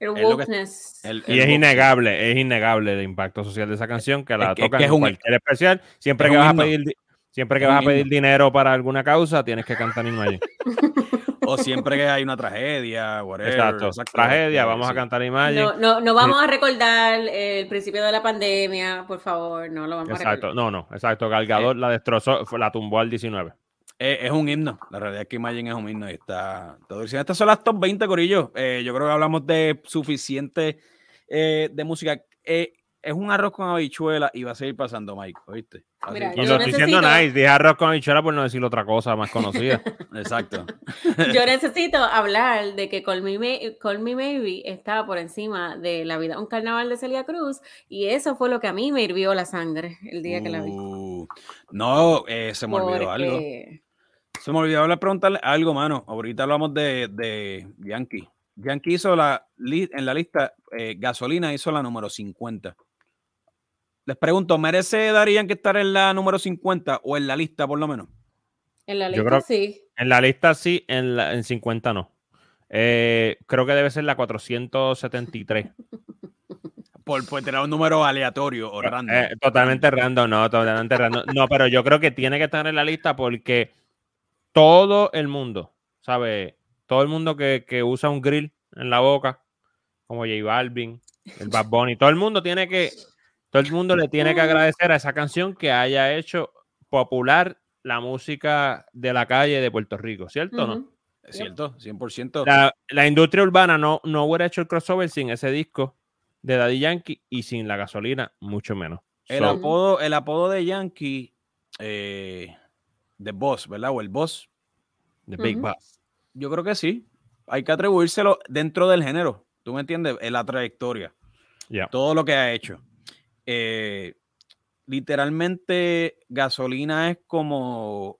es lo que- wokeness. el- Y es innegable, es innegable el impacto social de esa canción, que la que- es tocan que es en un- cualquier especial. Siempre es que vas a pedir, di- siempre que vas a pedir himno. dinero para alguna causa, tienes que cantar Imagine. (laughs) O siempre que hay una tragedia, whatever. Exacto. Tragedia, vamos a cantar Imagine. No, no, no vamos (laughs) a recordar el principio de la pandemia, por favor, no lo vamos a recordar. Exacto, no, no, exacto. Galgador la destrozó, fue- la tumbó al 19. Eh, es un himno. La realidad es que Imagine es un himno y está todo diciendo. Estas son las top 20, Corillo. Eh, yo creo que hablamos de suficiente eh, de música. Es un arroz con habichuela y va a seguir pasando, Mike. ¿Oíste? Así Mira, que- No Yo estoy diciendo nice, dije arroz con habichuela por no decir otra cosa más conocida. (laughs) Exacto. Yo necesito hablar de que Call Me, May- Call Me Maybe estaba por encima de La vida, un carnaval de Celia Cruz, y eso fue lo que a mí me hirvió la sangre el día que la vi. Uh, no, eh, se me olvidó algo. Se me olvidó hablar, preguntarle algo, mano. Ahorita hablamos de, de Yankee. Yankee hizo la en la lista, eh, gasolina hizo la número 50. Les pregunto, ¿merece Daddy Yankee estar en la número 50 o en la lista por lo menos? En la Yo lista creo- sí. En la lista sí, en, la, en 50 no. Eh, creo que debe ser la 473. (laughs) Por, por tener un número aleatorio o random. Eh, totalmente random, no, totalmente random. No, pero yo creo que tiene que estar en la lista porque todo el mundo, ¿sabe? Todo el mundo que, que usa un grill en la boca, como J Balvin, el Bad Bunny, todo el mundo tiene que, todo el mundo le tiene que agradecer a esa canción que haya hecho popular la música de la calle de Puerto Rico, ¿cierto o no? Ujú. Es cierto, 100%. La, la industria urbana no, no hubiera hecho el crossover sin ese disco de Daddy Yankee y sin la gasolina, mucho menos. El, So, apodo, el apodo de Yankee, eh, de Boss, ¿verdad? O el Boss, The Big Ujú. Boss. yo creo que sí. Hay que atribuírselo dentro del género. ¿Tú me entiendes? En la trayectoria. Yeah. todo lo que ha hecho. Eh, literalmente, gasolina es como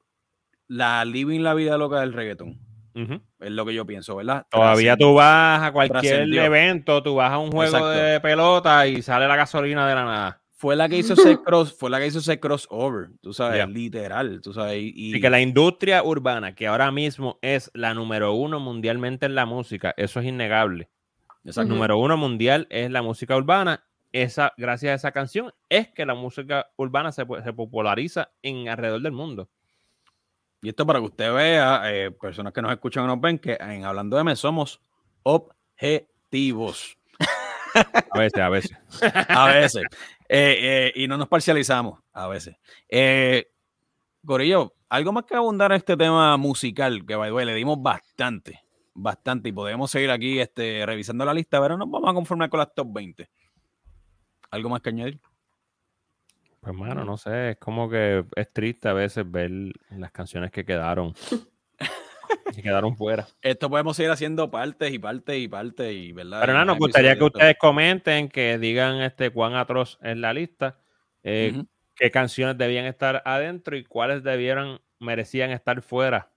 la living la vida loca del reggaetón. Ujú. Es lo que yo pienso, ¿verdad? Todavía tú vas a cualquier evento, tú vas a un juego Exacto. de pelota y sale la gasolina de la nada. Fue la que hizo ese (laughs) cross, fue la que hizo ese crossover, tú sabes, Yeah. literal, tú sabes. Y, Así que la industria urbana, que ahora mismo es la número uno mundialmente en la música, eso es innegable. Exacto. Número uno mundial es la música urbana. Esa, gracias a esa canción, es que la música urbana se, se populariza en alrededor del mundo. Y esto para que usted vea, eh, personas que nos escuchan o nos ven, que en Hablando de Me somos objetivos. A veces, a veces. (laughs) A veces. Eh, eh, y no nos parcializamos, a veces. Corillo, algo más que abundar en este tema musical, que by the way, le dimos bastante, bastante, y podemos seguir aquí este, revisando la lista, pero nos vamos a conformar con las top 20. ¿Algo más que añadir? Pues, mano, no sé, es como que es triste a veces ver las canciones que quedaron. (laughs) que quedaron fuera. Esto podemos seguir haciendo partes y partes y partes, y verdad. Pero nada, nos gustaría que ustedes comenten, que digan este cuán atroz es la lista, eh, Ujú. qué canciones debían estar adentro y cuáles debieran, merecían estar fuera.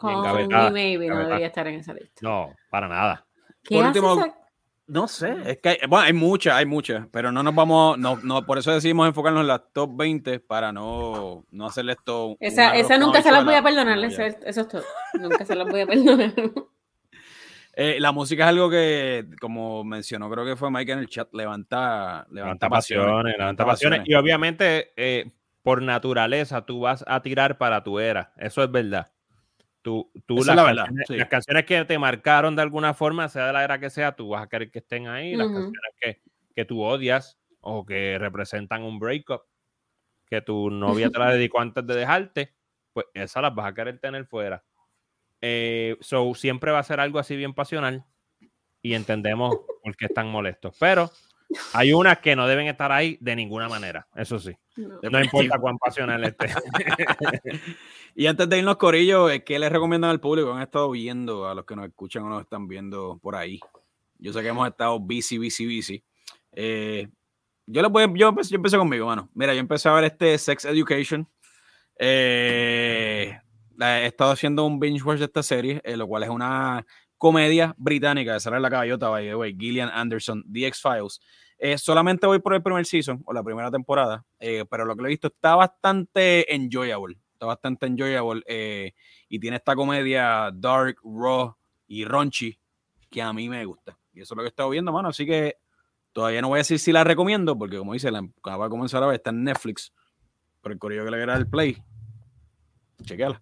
Engavetada, Me Maybe no debería estar en esa lista. No, para nada. ¿Qué Por último, esa- No sé, es que hay, bueno, hay muchas, hay muchas, pero no nos vamos, no, no, por eso decidimos enfocarnos en las top 20 para no, no hacerle esto. Esa, esa nunca se las voy a perdonar, eso es todo. Nunca se las voy a perdonar. (laughs) Eh, la música es algo que, como mencionó, creo que fue Mike en el chat, levanta, levanta, Levanta pasiones, levanta pasiones. Y obviamente, eh, por naturaleza, tú vas a tirar para tu era. Eso es verdad. Tú, las, es la verdad, canciones, sí. las canciones que te marcaron de alguna forma, sea de la era que sea, tú vas a querer que estén ahí. Las canciones que, que tú odias o que representan un breakup, que tu novia te la (laughs) dedicó antes de dejarte, pues esas las vas a querer tener fuera. Eh, so, siempre va a ser algo así bien pasional y entendemos por qué están molestos. Pero hay unas que no deben estar ahí de ninguna manera, eso sí. No. No importa cuán pasional esté. (laughs) Y antes de irnos, Corillo, eh, ¿qué les recomiendan al público? Han estado viendo, a los que nos escuchan o nos están viendo por ahí. Yo sé que hemos estado busy, busy, busy. Eh, yo, les voy, a- yo, empecé, yo empecé conmigo, mano. Mira, yo empecé a ver este Sex Education. Eh, he estado haciendo un binge watch de esta serie, eh, lo cual es una comedia británica de Sara la Caballota, by the way, Gillian Anderson, The X-Files. Eh, solamente voy por el primer season o la primera temporada, eh, pero lo que lo he visto está bastante enjoyable. Está bastante enjoyable eh, y tiene esta comedia dark, raw y raunchy que a mí me gusta. Y eso es lo que he estado viendo, mano. Así que todavía no voy a decir si la recomiendo, porque como dice, la acaba de comenzar a ver, está en Netflix. Por el corillo que le era el play. Chequeala.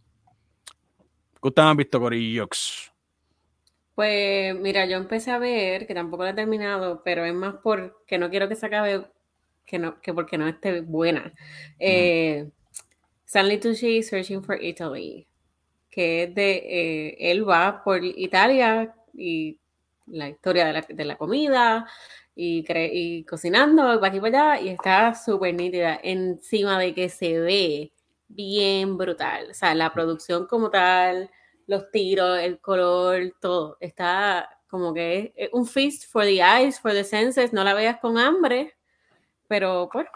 ¿Qué ustedes han visto, corillos? Pues mira, yo empecé a ver, que tampoco la he terminado, pero es más porque no quiero que se acabe, que, no, que porque no esté buena. Eh, Stanley Tucci Searching for Italy, que es de, eh, él va por Italia y la historia de la, de la comida y, cre- y cocinando, va aquí para allá y está súper nítida, encima de que se ve bien brutal, o sea, la producción como tal, los tiros, el color, todo, está como que es, un feast for the eyes, for the senses, no la veas con hambre, pero pues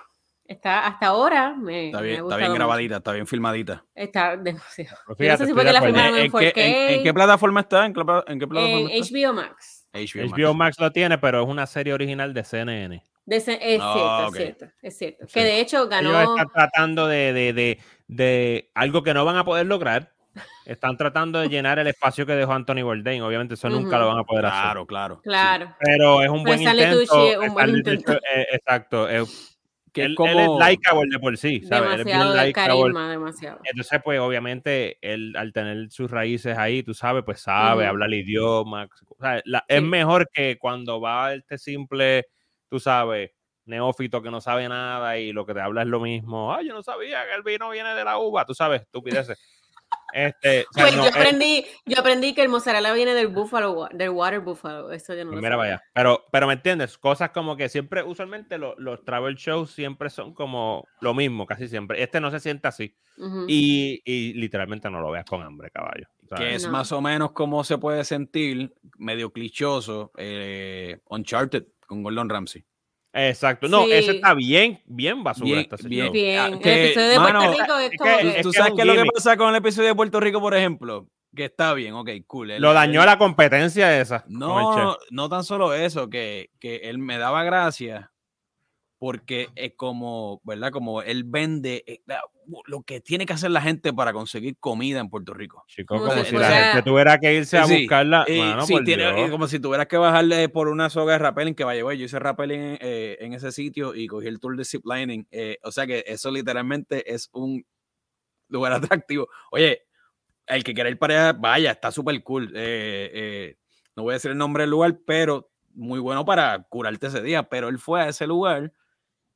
está hasta ahora me, Está me bien, ha está bien está bien filmadita. Está demasiado. Yo no sé fíjate, si fue que la filmaron en ¿En qué, en- 4K. en qué plataforma está? ¿En qué, en qué plataforma En está? HBO Max. HBO, HBO Max lo tiene, pero es una serie original de CNN. De es Ah, cierto, ok. es cierto, es cierto. Sí. Que de hecho Ellos ganó. están tratando de, de- de- de algo que no van a poder lograr. Están tratando de llenar el espacio que dejó Anthony Bourdain. Obviamente eso nunca Ujú. lo van a poder hacer. Claro, claro. Claro. Pero es un Pero buen intento. Tucci es un buen Stanley intento. Tucci, eh, exacto. eh, Que él, es como... él es likeable de por sí, ¿sabes? Él es bien Demasiado carisma, demasiado. Entonces, pues, obviamente, él al tener sus raíces ahí, tú sabes, pues sabe, habla el idioma. o sea, la- Es mejor que cuando va este simple, tú sabes, neófito que no sabe nada y lo que te habla es lo mismo. Ay, yo no sabía que el vino viene de la uva, tú sabes, estupideces. Este, o sea, Pues no, yo eh, aprendí, yo aprendí que el mozzarella viene del búfalo, del water buffalo. Eso yo no lo Mira, sabía. vaya. Pero, pero me entiendes, cosas como que siempre, usualmente lo- los travel shows siempre son como lo mismo, casi siempre. Este no se siente así. Y, y literalmente no lo veas con hambre, caballo. que es No. más o menos como se puede sentir, medio clichoso, eh, Uncharted con Gordon Ramsay. Exacto. No, ese Sí. está bien, bien basura. Bien, este bien. Ah, el episodio de mano, Puerto Rico es es como que- ¿Tú sabes qué es lo que pasa con el episodio de Puerto Rico, por ejemplo? Que está bien, ok, cool. él- Lo dañó él- la competencia esa. No, no tan solo eso, que, que él me daba gracia porque es como, ¿verdad? Como él vende eh, la- lo que tiene que hacer la gente para conseguir comida en Puerto Rico. Chico, Como si la gente tuviera que irse a Sí, buscarla. Eh, Mano, sí, tiene- como si tuvieras que bajarle por una soga de rappelling que vaya, yo hice rappelling eh, en ese sitio y cogí el tour de ziplining. eh, o sea que eso literalmente es un lugar (laughs) atractivo. Oye, el que quiera ir para allá, vaya, está súper cool. eh, eh, no voy a decir el nombre del lugar, pero muy bueno para curarte ese día. Pero él fue a ese lugar,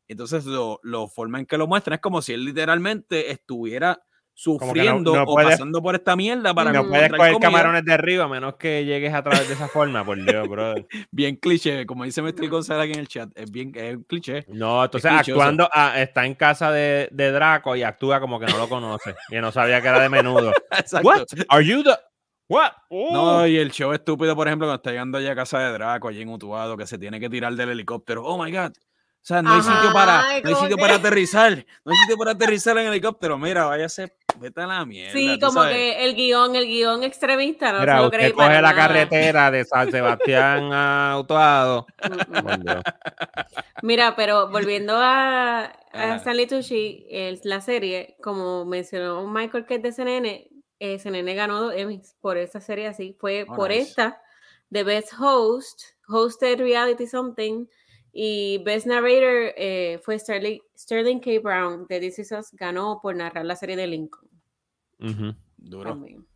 entonces lo, lo forma en que lo muestran es como si él literalmente estuviera que no- sufriendo no o puedes- pasando por esta mierda para No puedes coger comida. camarones de arriba a menos que llegues a través de esa forma, por Dios, brother. (laughs) bien cliché, como dice Mr. González aquí en el chat, es bien es un cliché. No, entonces clichoso. actuando, ah, está en casa de, de Draco y actúa como que no lo conoce. y no sabía que era de menudo. (laughs) What? Are you the What? Oh. No, y el show estúpido, por ejemplo, cuando está llegando allá a casa de Draco, allí en Utuado, que se tiene que tirar del helicóptero. Oh my God. O sea, no hay sitio para, no hay sitio que- para (laughs) aterrizar. No hay sitio para aterrizar en helicóptero. Mira, váyase, vete a la mierda. Sí, como sabes. que el guion, el guion extremista, no Mira, se lo usted creí coge para la nada. carretera de San (laughs) Sebastián a Utuado. Mira, pero volviendo a, (laughs) a Ajá. Stanley Tucci, el- la serie, como mencionó Michael que es de CNN, eh, CNN ganó dos Emmys por esa serie así. Fue Oh, por nice. esta, The Best Host, Hosted Reality Something, y Best Narrator eh, fue Sterling, Sterling K. Brown de This Is Us, ganó por narrar la serie de Lincoln. Ujú. Duro. también.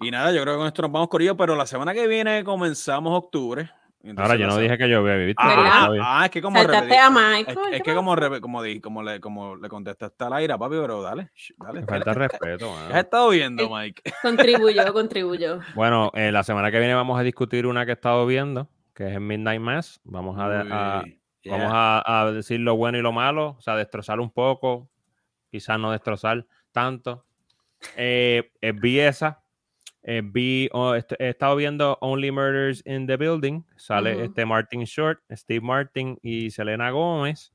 Y nada, yo creo que con esto nos vamos corrido, pero la semana que viene comenzamos octubre. Entonces, Ahora yo no dije que yo había visto. Ah, ah, es que como repetí- a es, Michael. es ¿qué que como, re- como, di- como, le, como le contestaste al aire, papi, pero dale, dale. Me ¿Qué- falta qué- respeto, has estado viendo, Mike? Contribuyó, contribuyó. Bueno, eh, la semana que viene vamos a discutir una que he estado viendo, que es el Midnight Mass. Vamos a, vamos a, a decir lo bueno y lo malo, o sea, destrozar un poco, quizás no destrozar tanto. Eh, eh, vi esa. eh, vi, oh, est- he estado viendo Only Murders in the Building. Sale este Martin Short, Steve Martin y Selena Gómez.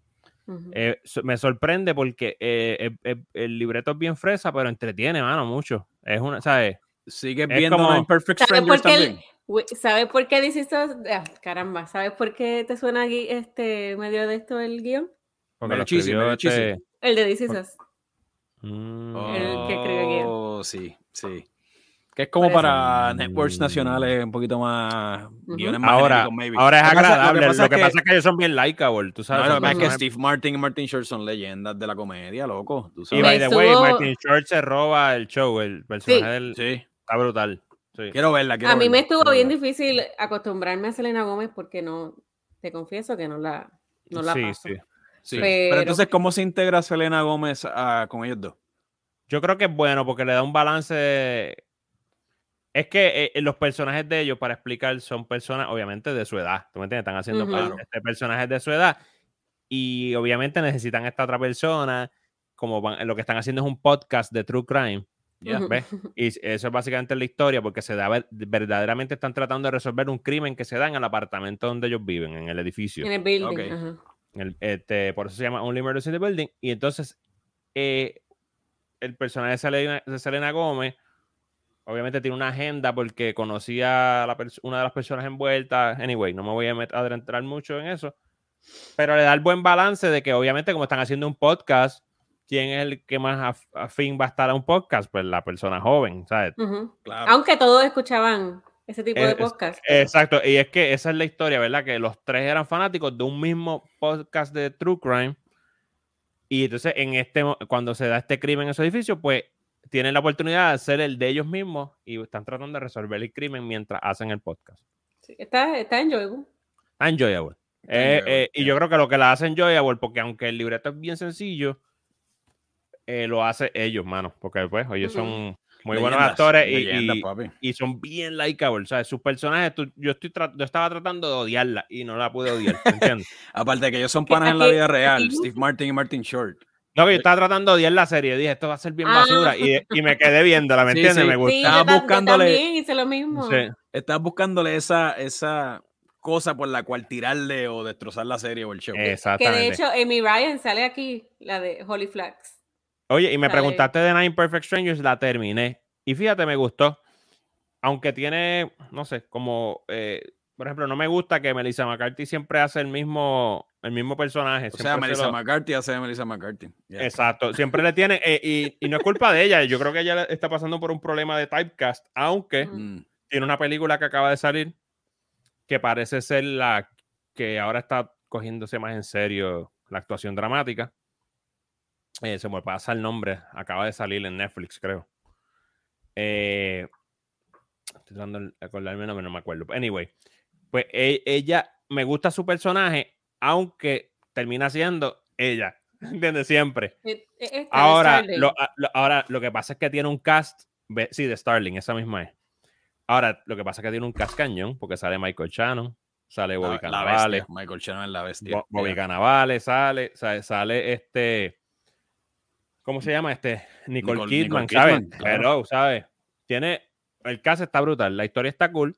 Eh, so- me sorprende porque eh, eh, eh, el libreto es bien fresa, pero entretiene, mano, mucho. Es una, ¿sabes? ¿Sigues es viendo como- Imperfect ¿Sabes por Strangers el- ¿Sabes por qué dices esto? Ah, caramba, ¿sabes por qué te suena aquí este medio de esto el guion? Porque lo escribió este- El de Us. Mm, El que escribe guion. Oh, sí, sí. Que es como para networks nacionales un poquito más guiones más Ahora, maybe. ahora es Lo que pasa- agradable. Lo que, pasa, es que ellos son bien likeable, tú No, sabes. lo que pasa es que Steve Martin y Martin Short son leyendas de la comedia, loco. Tú Y by the way, Martin Short se roba el show, el personaje del Sí, está brutal. Sí. quiero verla. Quiero A mí me estuvo bien verla. difícil acostumbrarme a Selena Gómez porque no, te confieso que no la, no la Sí, paso. sí. Sí. Pero... Pero- entonces, ¿cómo se integra Selena Gómez ah, con ellos dos? Yo creo que es bueno porque le da un balance. Es que eh, los personajes de ellos, para explicar, son personas, obviamente, de su edad. ¿Tú me entiendes? Están haciendo este, personajes de su edad. Y obviamente necesitan esta otra persona. Como van- lo que están haciendo es un podcast de True Crime. Ya. Ujú. ¿ves? Y eso es básicamente la historia, porque se da ver- verdaderamente están tratando de resolver un crimen que se da en el apartamento donde ellos viven, en el edificio. En el building. Ok. ajá. El- este, por eso se llama Only Murders in the Building. Y entonces, eh, el personaje de Selena, de Selena Gómez, obviamente tiene una agenda porque conocía a la pers- una de las personas envueltas. Anyway, no me voy a adentrar mucho en eso. Pero le da el buen balance de que, obviamente, como están haciendo un podcast, ¿quién es el que más af- afín va a estar a un podcast? Pues la persona joven, ¿sabes? Claro. Aunque todos escuchaban ese tipo Es- de es- podcast. pero- Exacto, y es que esa es la historia, ¿verdad? Que los tres eran fanáticos de un mismo podcast de True Crime. Y entonces, en este, cuando se da este crimen en su edificio, pues tienen la oportunidad de hacer el de ellos mismos y están tratando de resolver el crimen mientras hacen el podcast. Sí, está, está enjoyable. Está enjoyable. Está Eh, enjoyable, eh, y yo creo que lo que la hace enjoyable, porque aunque el libreto es bien sencillo, eh, lo hace ellos, mano. Porque pues ellos son Muy buenos Leyendas, actores y, leyendas, y- y son bien likeable. ¿sabes? Sus personajes, tú- yo, estoy yo estaba tratando de odiarla y no la pude odiar. ¿me entiendes? (laughs) Aparte de que ellos son panas en la vida real, Steve Martin y Martin Short. No, que yo estaba tratando de odiar la serie. Dije, esto va a ser bien Ah. basura. Y, y me quedé viéndola, ¿me Sí, entiendes? sí. Me Sí, gusta. yo, buscándole- también hice lo mismo. Estás buscándole esa, esa cosa por la cual tirarle o destrozar la serie o el show. Que de Exactamente. hecho Amy Ryan sale aquí, la de Holy Flags. Oye, y me sale- preguntaste de Nine Perfect Strangers, la terminé. Y fíjate, me gustó. Aunque tiene, no sé, como, eh, por ejemplo, no me gusta que Melissa McCarthy siempre hace el mismo, el mismo personaje. o sea, se Melissa lo- McCarthy hace de Melissa McCarthy. Yeah. Exacto, siempre le tiene, eh, y, y no es culpa de ella, yo creo que ella está pasando por un problema de typecast, aunque. Mm. tiene una película que acaba de salir que parece ser la que ahora está cogiéndose más en serio la actuación dramática. Eh, se me pasa el nombre, acaba de salir en Netflix, creo. Eh, estoy tratando de acordarme el nombre, no me acuerdo. Anyway, pues e- ella, me gusta su personaje, aunque termina siendo ella, (laughs) ¿entiendes? Siempre. Esta Ahora Starling. lo, ahora, lo que pasa es que tiene un cast. Sí, de Starling, esa misma es. Ahora, lo que pasa es que tiene un cast cañón, porque sale Michael Shannon, sale Bobby La, la Cannavale, bestia. Michael Shannon es la bestia. Bo- Bobby. Cannavale, sale, sale, sale este. ¿Cómo se llama este? Nicole, Nicole- Kidman, Nicole ¿sabes? Kidman, claro. Pero, ¿sabes? Tiene. El cast está brutal, la historia está cool.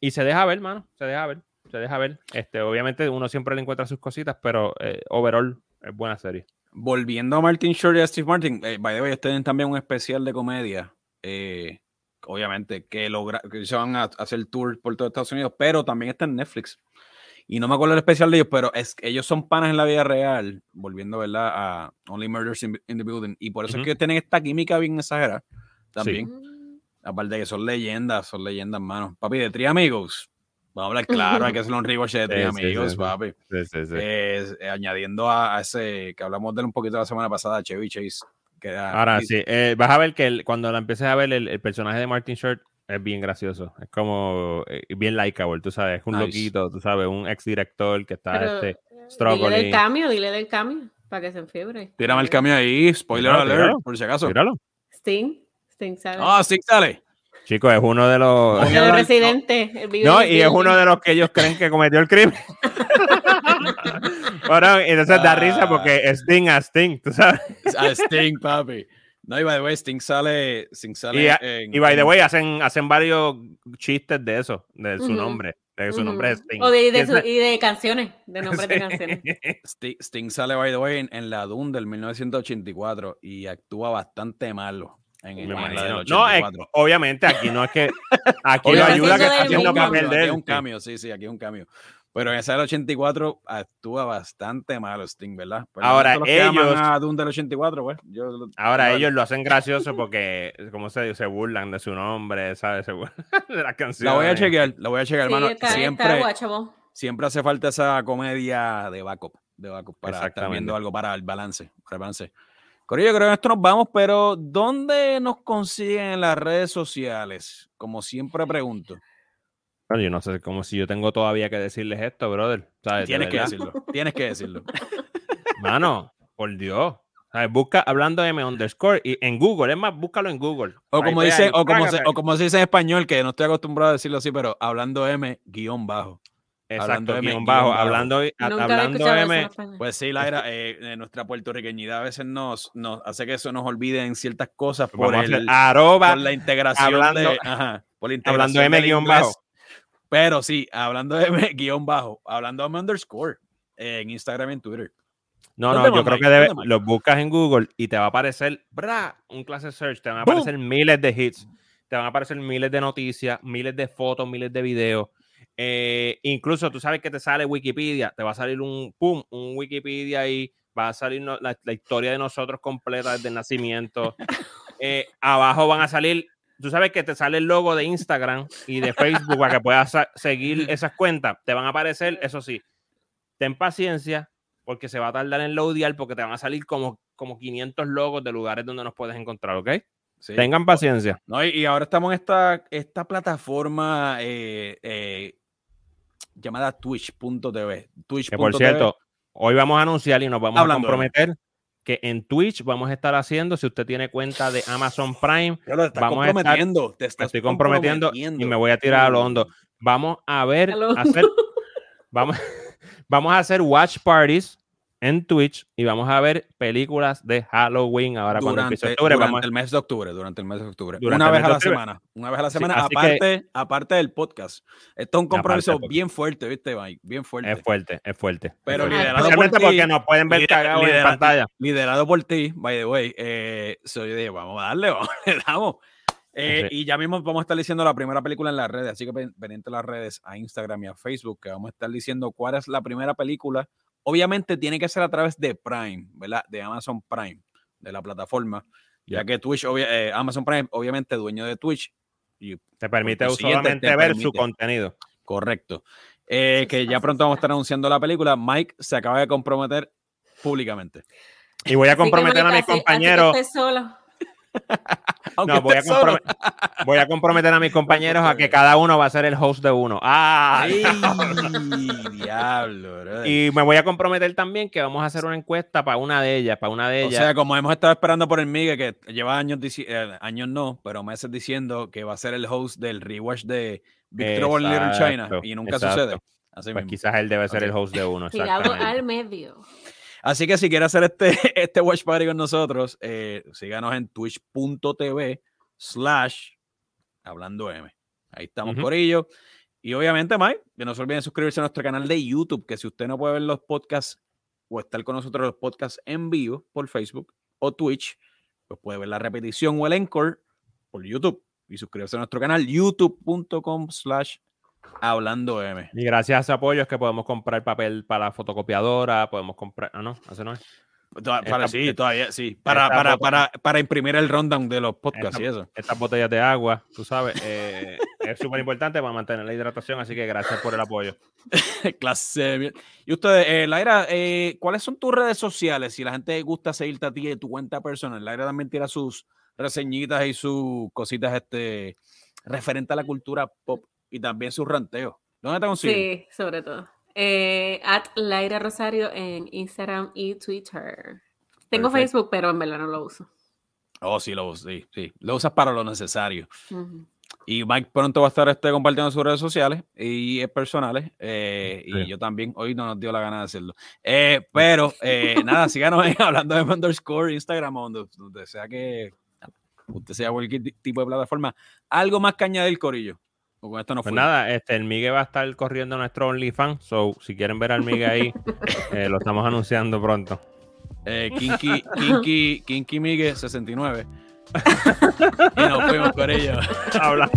Y se deja ver, mano. Se deja ver. Se deja ver. Este, obviamente, uno siempre le encuentra sus cositas, pero eh, overall es buena serie. Volviendo a Martin Short y a Steve Martin, eh, by the way, tienen también un especial de comedia. eh, obviamente, que, logra, que se van a hacer tour por todo Estados Unidos, pero también está en Netflix. Y no me acuerdo el especial de ellos, pero es, ellos son panas en la vida real, volviendo ¿verdad? a Only Murders in, in the Building. Y por eso es que tienen esta química bien exagerada. También. Mm. Aparte de que son leyendas, son leyendas, mano. Papi, de Tri Amigos. Vamos a hablar claro, hay que hacer un rewatch de (laughs) Tri Sí, sí, Amigos, sí, sí. papi. Sí, sí, sí. Eh, eh, añadiendo a, a ese que hablamos de él un poquito la semana pasada, Chevy Chase. Que era, Ahora y- sí, eh, vas a ver que el- cuando la empieces a ver, el, el personaje de Martin Short es bien gracioso. Es como eh, bien likeable, tú sabes. Es un Nice. loquito, tú sabes, un ex director que está Pero, este, dile del struggling. cambio, dile del cambio, para que se enfiebre. Tírame el cambio ahí, spoiler Tíralo, alert, tíralo. por si acaso. Míralo. Sting, Sting sabe. Ah, sí, sale. Chicos, es uno de los. Voy a el hablar- residente. el vive No, y es uno de los que ellos creen que cometió el crimen. (laughs) bueno, y entonces da risa Ah. porque Sting a Sting, tú sabes. A Sting, papi. No, y by the way, Sting sale. Sting sale Y, a- en- y by the way, hacen, hacen varios chistes de eso, de su Ujú. nombre. De que su Ujú. nombre es Sting. O de, de Y su- y de canciones, de nombres de (laughs) Sí. canciones. Sting, Sting sale, by the way, en, en la Dune del 1984 y actúa bastante malo. En, Me en la del imagino. No, es- 84. obviamente aquí no es que aquí lo Obviamente, ayuda que haciendo está haciendo papel Aquí de es él. un cambio, sí, sí, aquí es un cambio. Pero en esa del 84 actúa bastante malo Sting, ¿verdad? Pues Ahora, los que aman ellos- A Dune del 84, pues. Yo, Ahora yo- ellos lo hacen gracioso (laughs) porque, como se, se burlan de su nombre, ¿sabes? Se burlan (laughs) de las canciones. La voy a chequear, la voy a chequear, Sí, hermano. está, está siempre, watchable. siempre hace falta esa comedia de backup, de backup para estar viendo algo para el balance, para el balance. Corillo, creo que en esto nos vamos, pero ¿dónde nos consiguen en las redes sociales? Como siempre pregunto. Bueno, yo no sé, como si yo tengo todavía que decirles esto, brother. ¿sabes? De Tienes que decirlo, tienes que decirlo. (laughs) Mano, por Dios. ¿Sabes? Busca hablando M underscore y en Google, es más, búscalo en Google. O como dice, ahí, o como se, o como se dice en español, que no estoy acostumbrado a decirlo así, pero hablando M, guion bajo. Exacto, hablando M, guion guion bajo, bajo. hablando, hablando M. Pues sí, Laira, eh, eh, nuestra puertorriqueñidad a veces nos, nos hace que eso nos olvide en ciertas cosas por, a hacer el, arroba, por la integración hablando- de, ajá, por la hablando integración M del guion inglés. bajo. Pero sí, hablando de (laughs) guion bajo, hablando de underscore eh, en Instagram y en Twitter. No, ¿Dónde no, yo creo que debe, los buscas en Google y te va a aparecer, bra, un clase search, te van a aparecer miles de hits, te van a aparecer miles de noticias, miles de fotos, miles de videos. Eh, incluso tú sabes que te sale Wikipedia, te va a salir un, pum, un Wikipedia ahí, va a salir no- la, la historia de nosotros completa desde el nacimiento. (laughs) Eh, abajo van a salir, tú sabes que te sale el logo de Instagram y de Facebook para que puedas seguir esas cuentas, te van a aparecer, eso sí, ten paciencia porque se va a tardar en loadear porque te van a salir como, como 500 logos de lugares donde nos puedes encontrar, ¿ok? Sí. Tengan paciencia. No, y, y ahora estamos en esta, esta plataforma eh, eh, llamada twitch.tv. Twitch.tv. Que por cierto, hoy vamos a anunciar y nos vamos Hablando a comprometer que en Twitch vamos a estar haciendo, si usted tiene cuenta de Amazon Prime, estás Vamos a estar- te me estoy comprometiendo y me voy a tirar a lo hondo. Vamos a ver, A lo hacer, vamos, (laughs) vamos a hacer watch parties en Twitch y vamos a ver películas de Halloween ahora cuando durante, empiece octubre. durante Vamos, el mes de octubre, durante el mes de octubre. Durante una vez a la octubre. semana. Una vez a la Sí, semana, así que- aparte, aparte del podcast. Esto es un compromiso Aparte bien fuerte, ¿viste, Mike? Bien fuerte. es fuerte, es fuerte. Pero es fuerte. liderado por ti, porque nos pueden ver cagados en pantalla. Liderado por ti, by the way. Eh, soy de, vamos a darle, (laughs) vamos, le damos. Eh, Sí. Y ya mismo vamos a estar diciendo la primera película en las redes, así que pen- pendiente a las redes, a Instagram y a Facebook, que vamos a estar diciendo cuál es la primera película. Obviamente tiene que ser a través de Prime, ¿verdad? De Amazon Prime, de la plataforma, ya Ya. que Twitch, obvia- eh, Amazon Prime, obviamente dueño de Twitch, y Te permite solamente te ver su contenido. correcto. Eh, que ya pronto vamos a estar anunciando la película. Mike se acaba de comprometer públicamente. Y voy a comprometer a mis así- así (laughs) No, voy a, estés solo. compromet- voy a comprometer a mis compañeros a que cada uno va a ser el host de uno. ¡Ah! ¡Ay, (laughs) diablo! brother. Y me voy a comprometer también que vamos a hacer una encuesta para una de ellas, para una de o ellas. sea, como hemos estado esperando por el Migue, que lleva años, eh, años no, pero meses diciendo que va a ser el host del rewatch de Big Trouble in Little China y nunca exacto. sucede. Así, pues mismo. quizás él debe ser el host de uno. Tirado al medio. Así que si quiere hacer este, (laughs) este watch party con nosotros, eh, síganos en twitch.tv slash hablando M. Ahí estamos por ello. Y obviamente, Mike, que no se olviden suscribirse a nuestro canal de YouTube, que si usted no puede ver los podcasts o estar con nosotros los podcasts en vivo por Facebook o Twitch, pues puede ver la repetición o el encore por YouTube. Y suscribirse a nuestro canal youtube.com slash hablando M. Y gracias a ese apoyo es que podemos comprar papel para la fotocopiadora, podemos comprar. Ah, no, ese no es. Toda- Para, Esta- sí, todavía, sí. Para, para, para, para imprimir el rundown de los podcasts Esta- y eso. Estas botellas de agua, tú sabes, eh, es súper importante para mantener la hidratación, así que gracias por el apoyo. (laughs) Clase. Y ustedes, eh, Laira, eh, ¿cuáles son tus redes sociales? Si la gente gusta seguirte a ti de tu cuenta personal, Laira también tira sus reseñitas y sus cositas este, referente a la cultura pop y también sus ranteos. ¿Dónde te consiguen? Sí, sobre todo. Eh, at Laira Rosario en Instagram y Twitter. Tengo. Facebook, pero en verdad no lo uso. Oh, sí, lo, sí, sí. Lo usas para lo necesario. Y Mike pronto va a estar este, compartiendo sus redes sociales y personales. eh, Sí. Y yo también, hoy no nos dio la gana de hacerlo. Eh, pero eh, (laughs) nada, síganos (laughs) hablando de underscore Instagram o donde, donde sea que usted sea cualquier ti- tipo de plataforma. Algo más que añadir, Corillo. O con esto no Pues fue. nada, este, el Migue va a estar corriendo nuestro OnlyFans, so si quieren ver al Migue ahí, (laughs) eh, lo estamos anunciando pronto. Eh, Kinky, Kinky, Kinky Migue 69. (laughs) y nos fuimos, Corillo. Habla.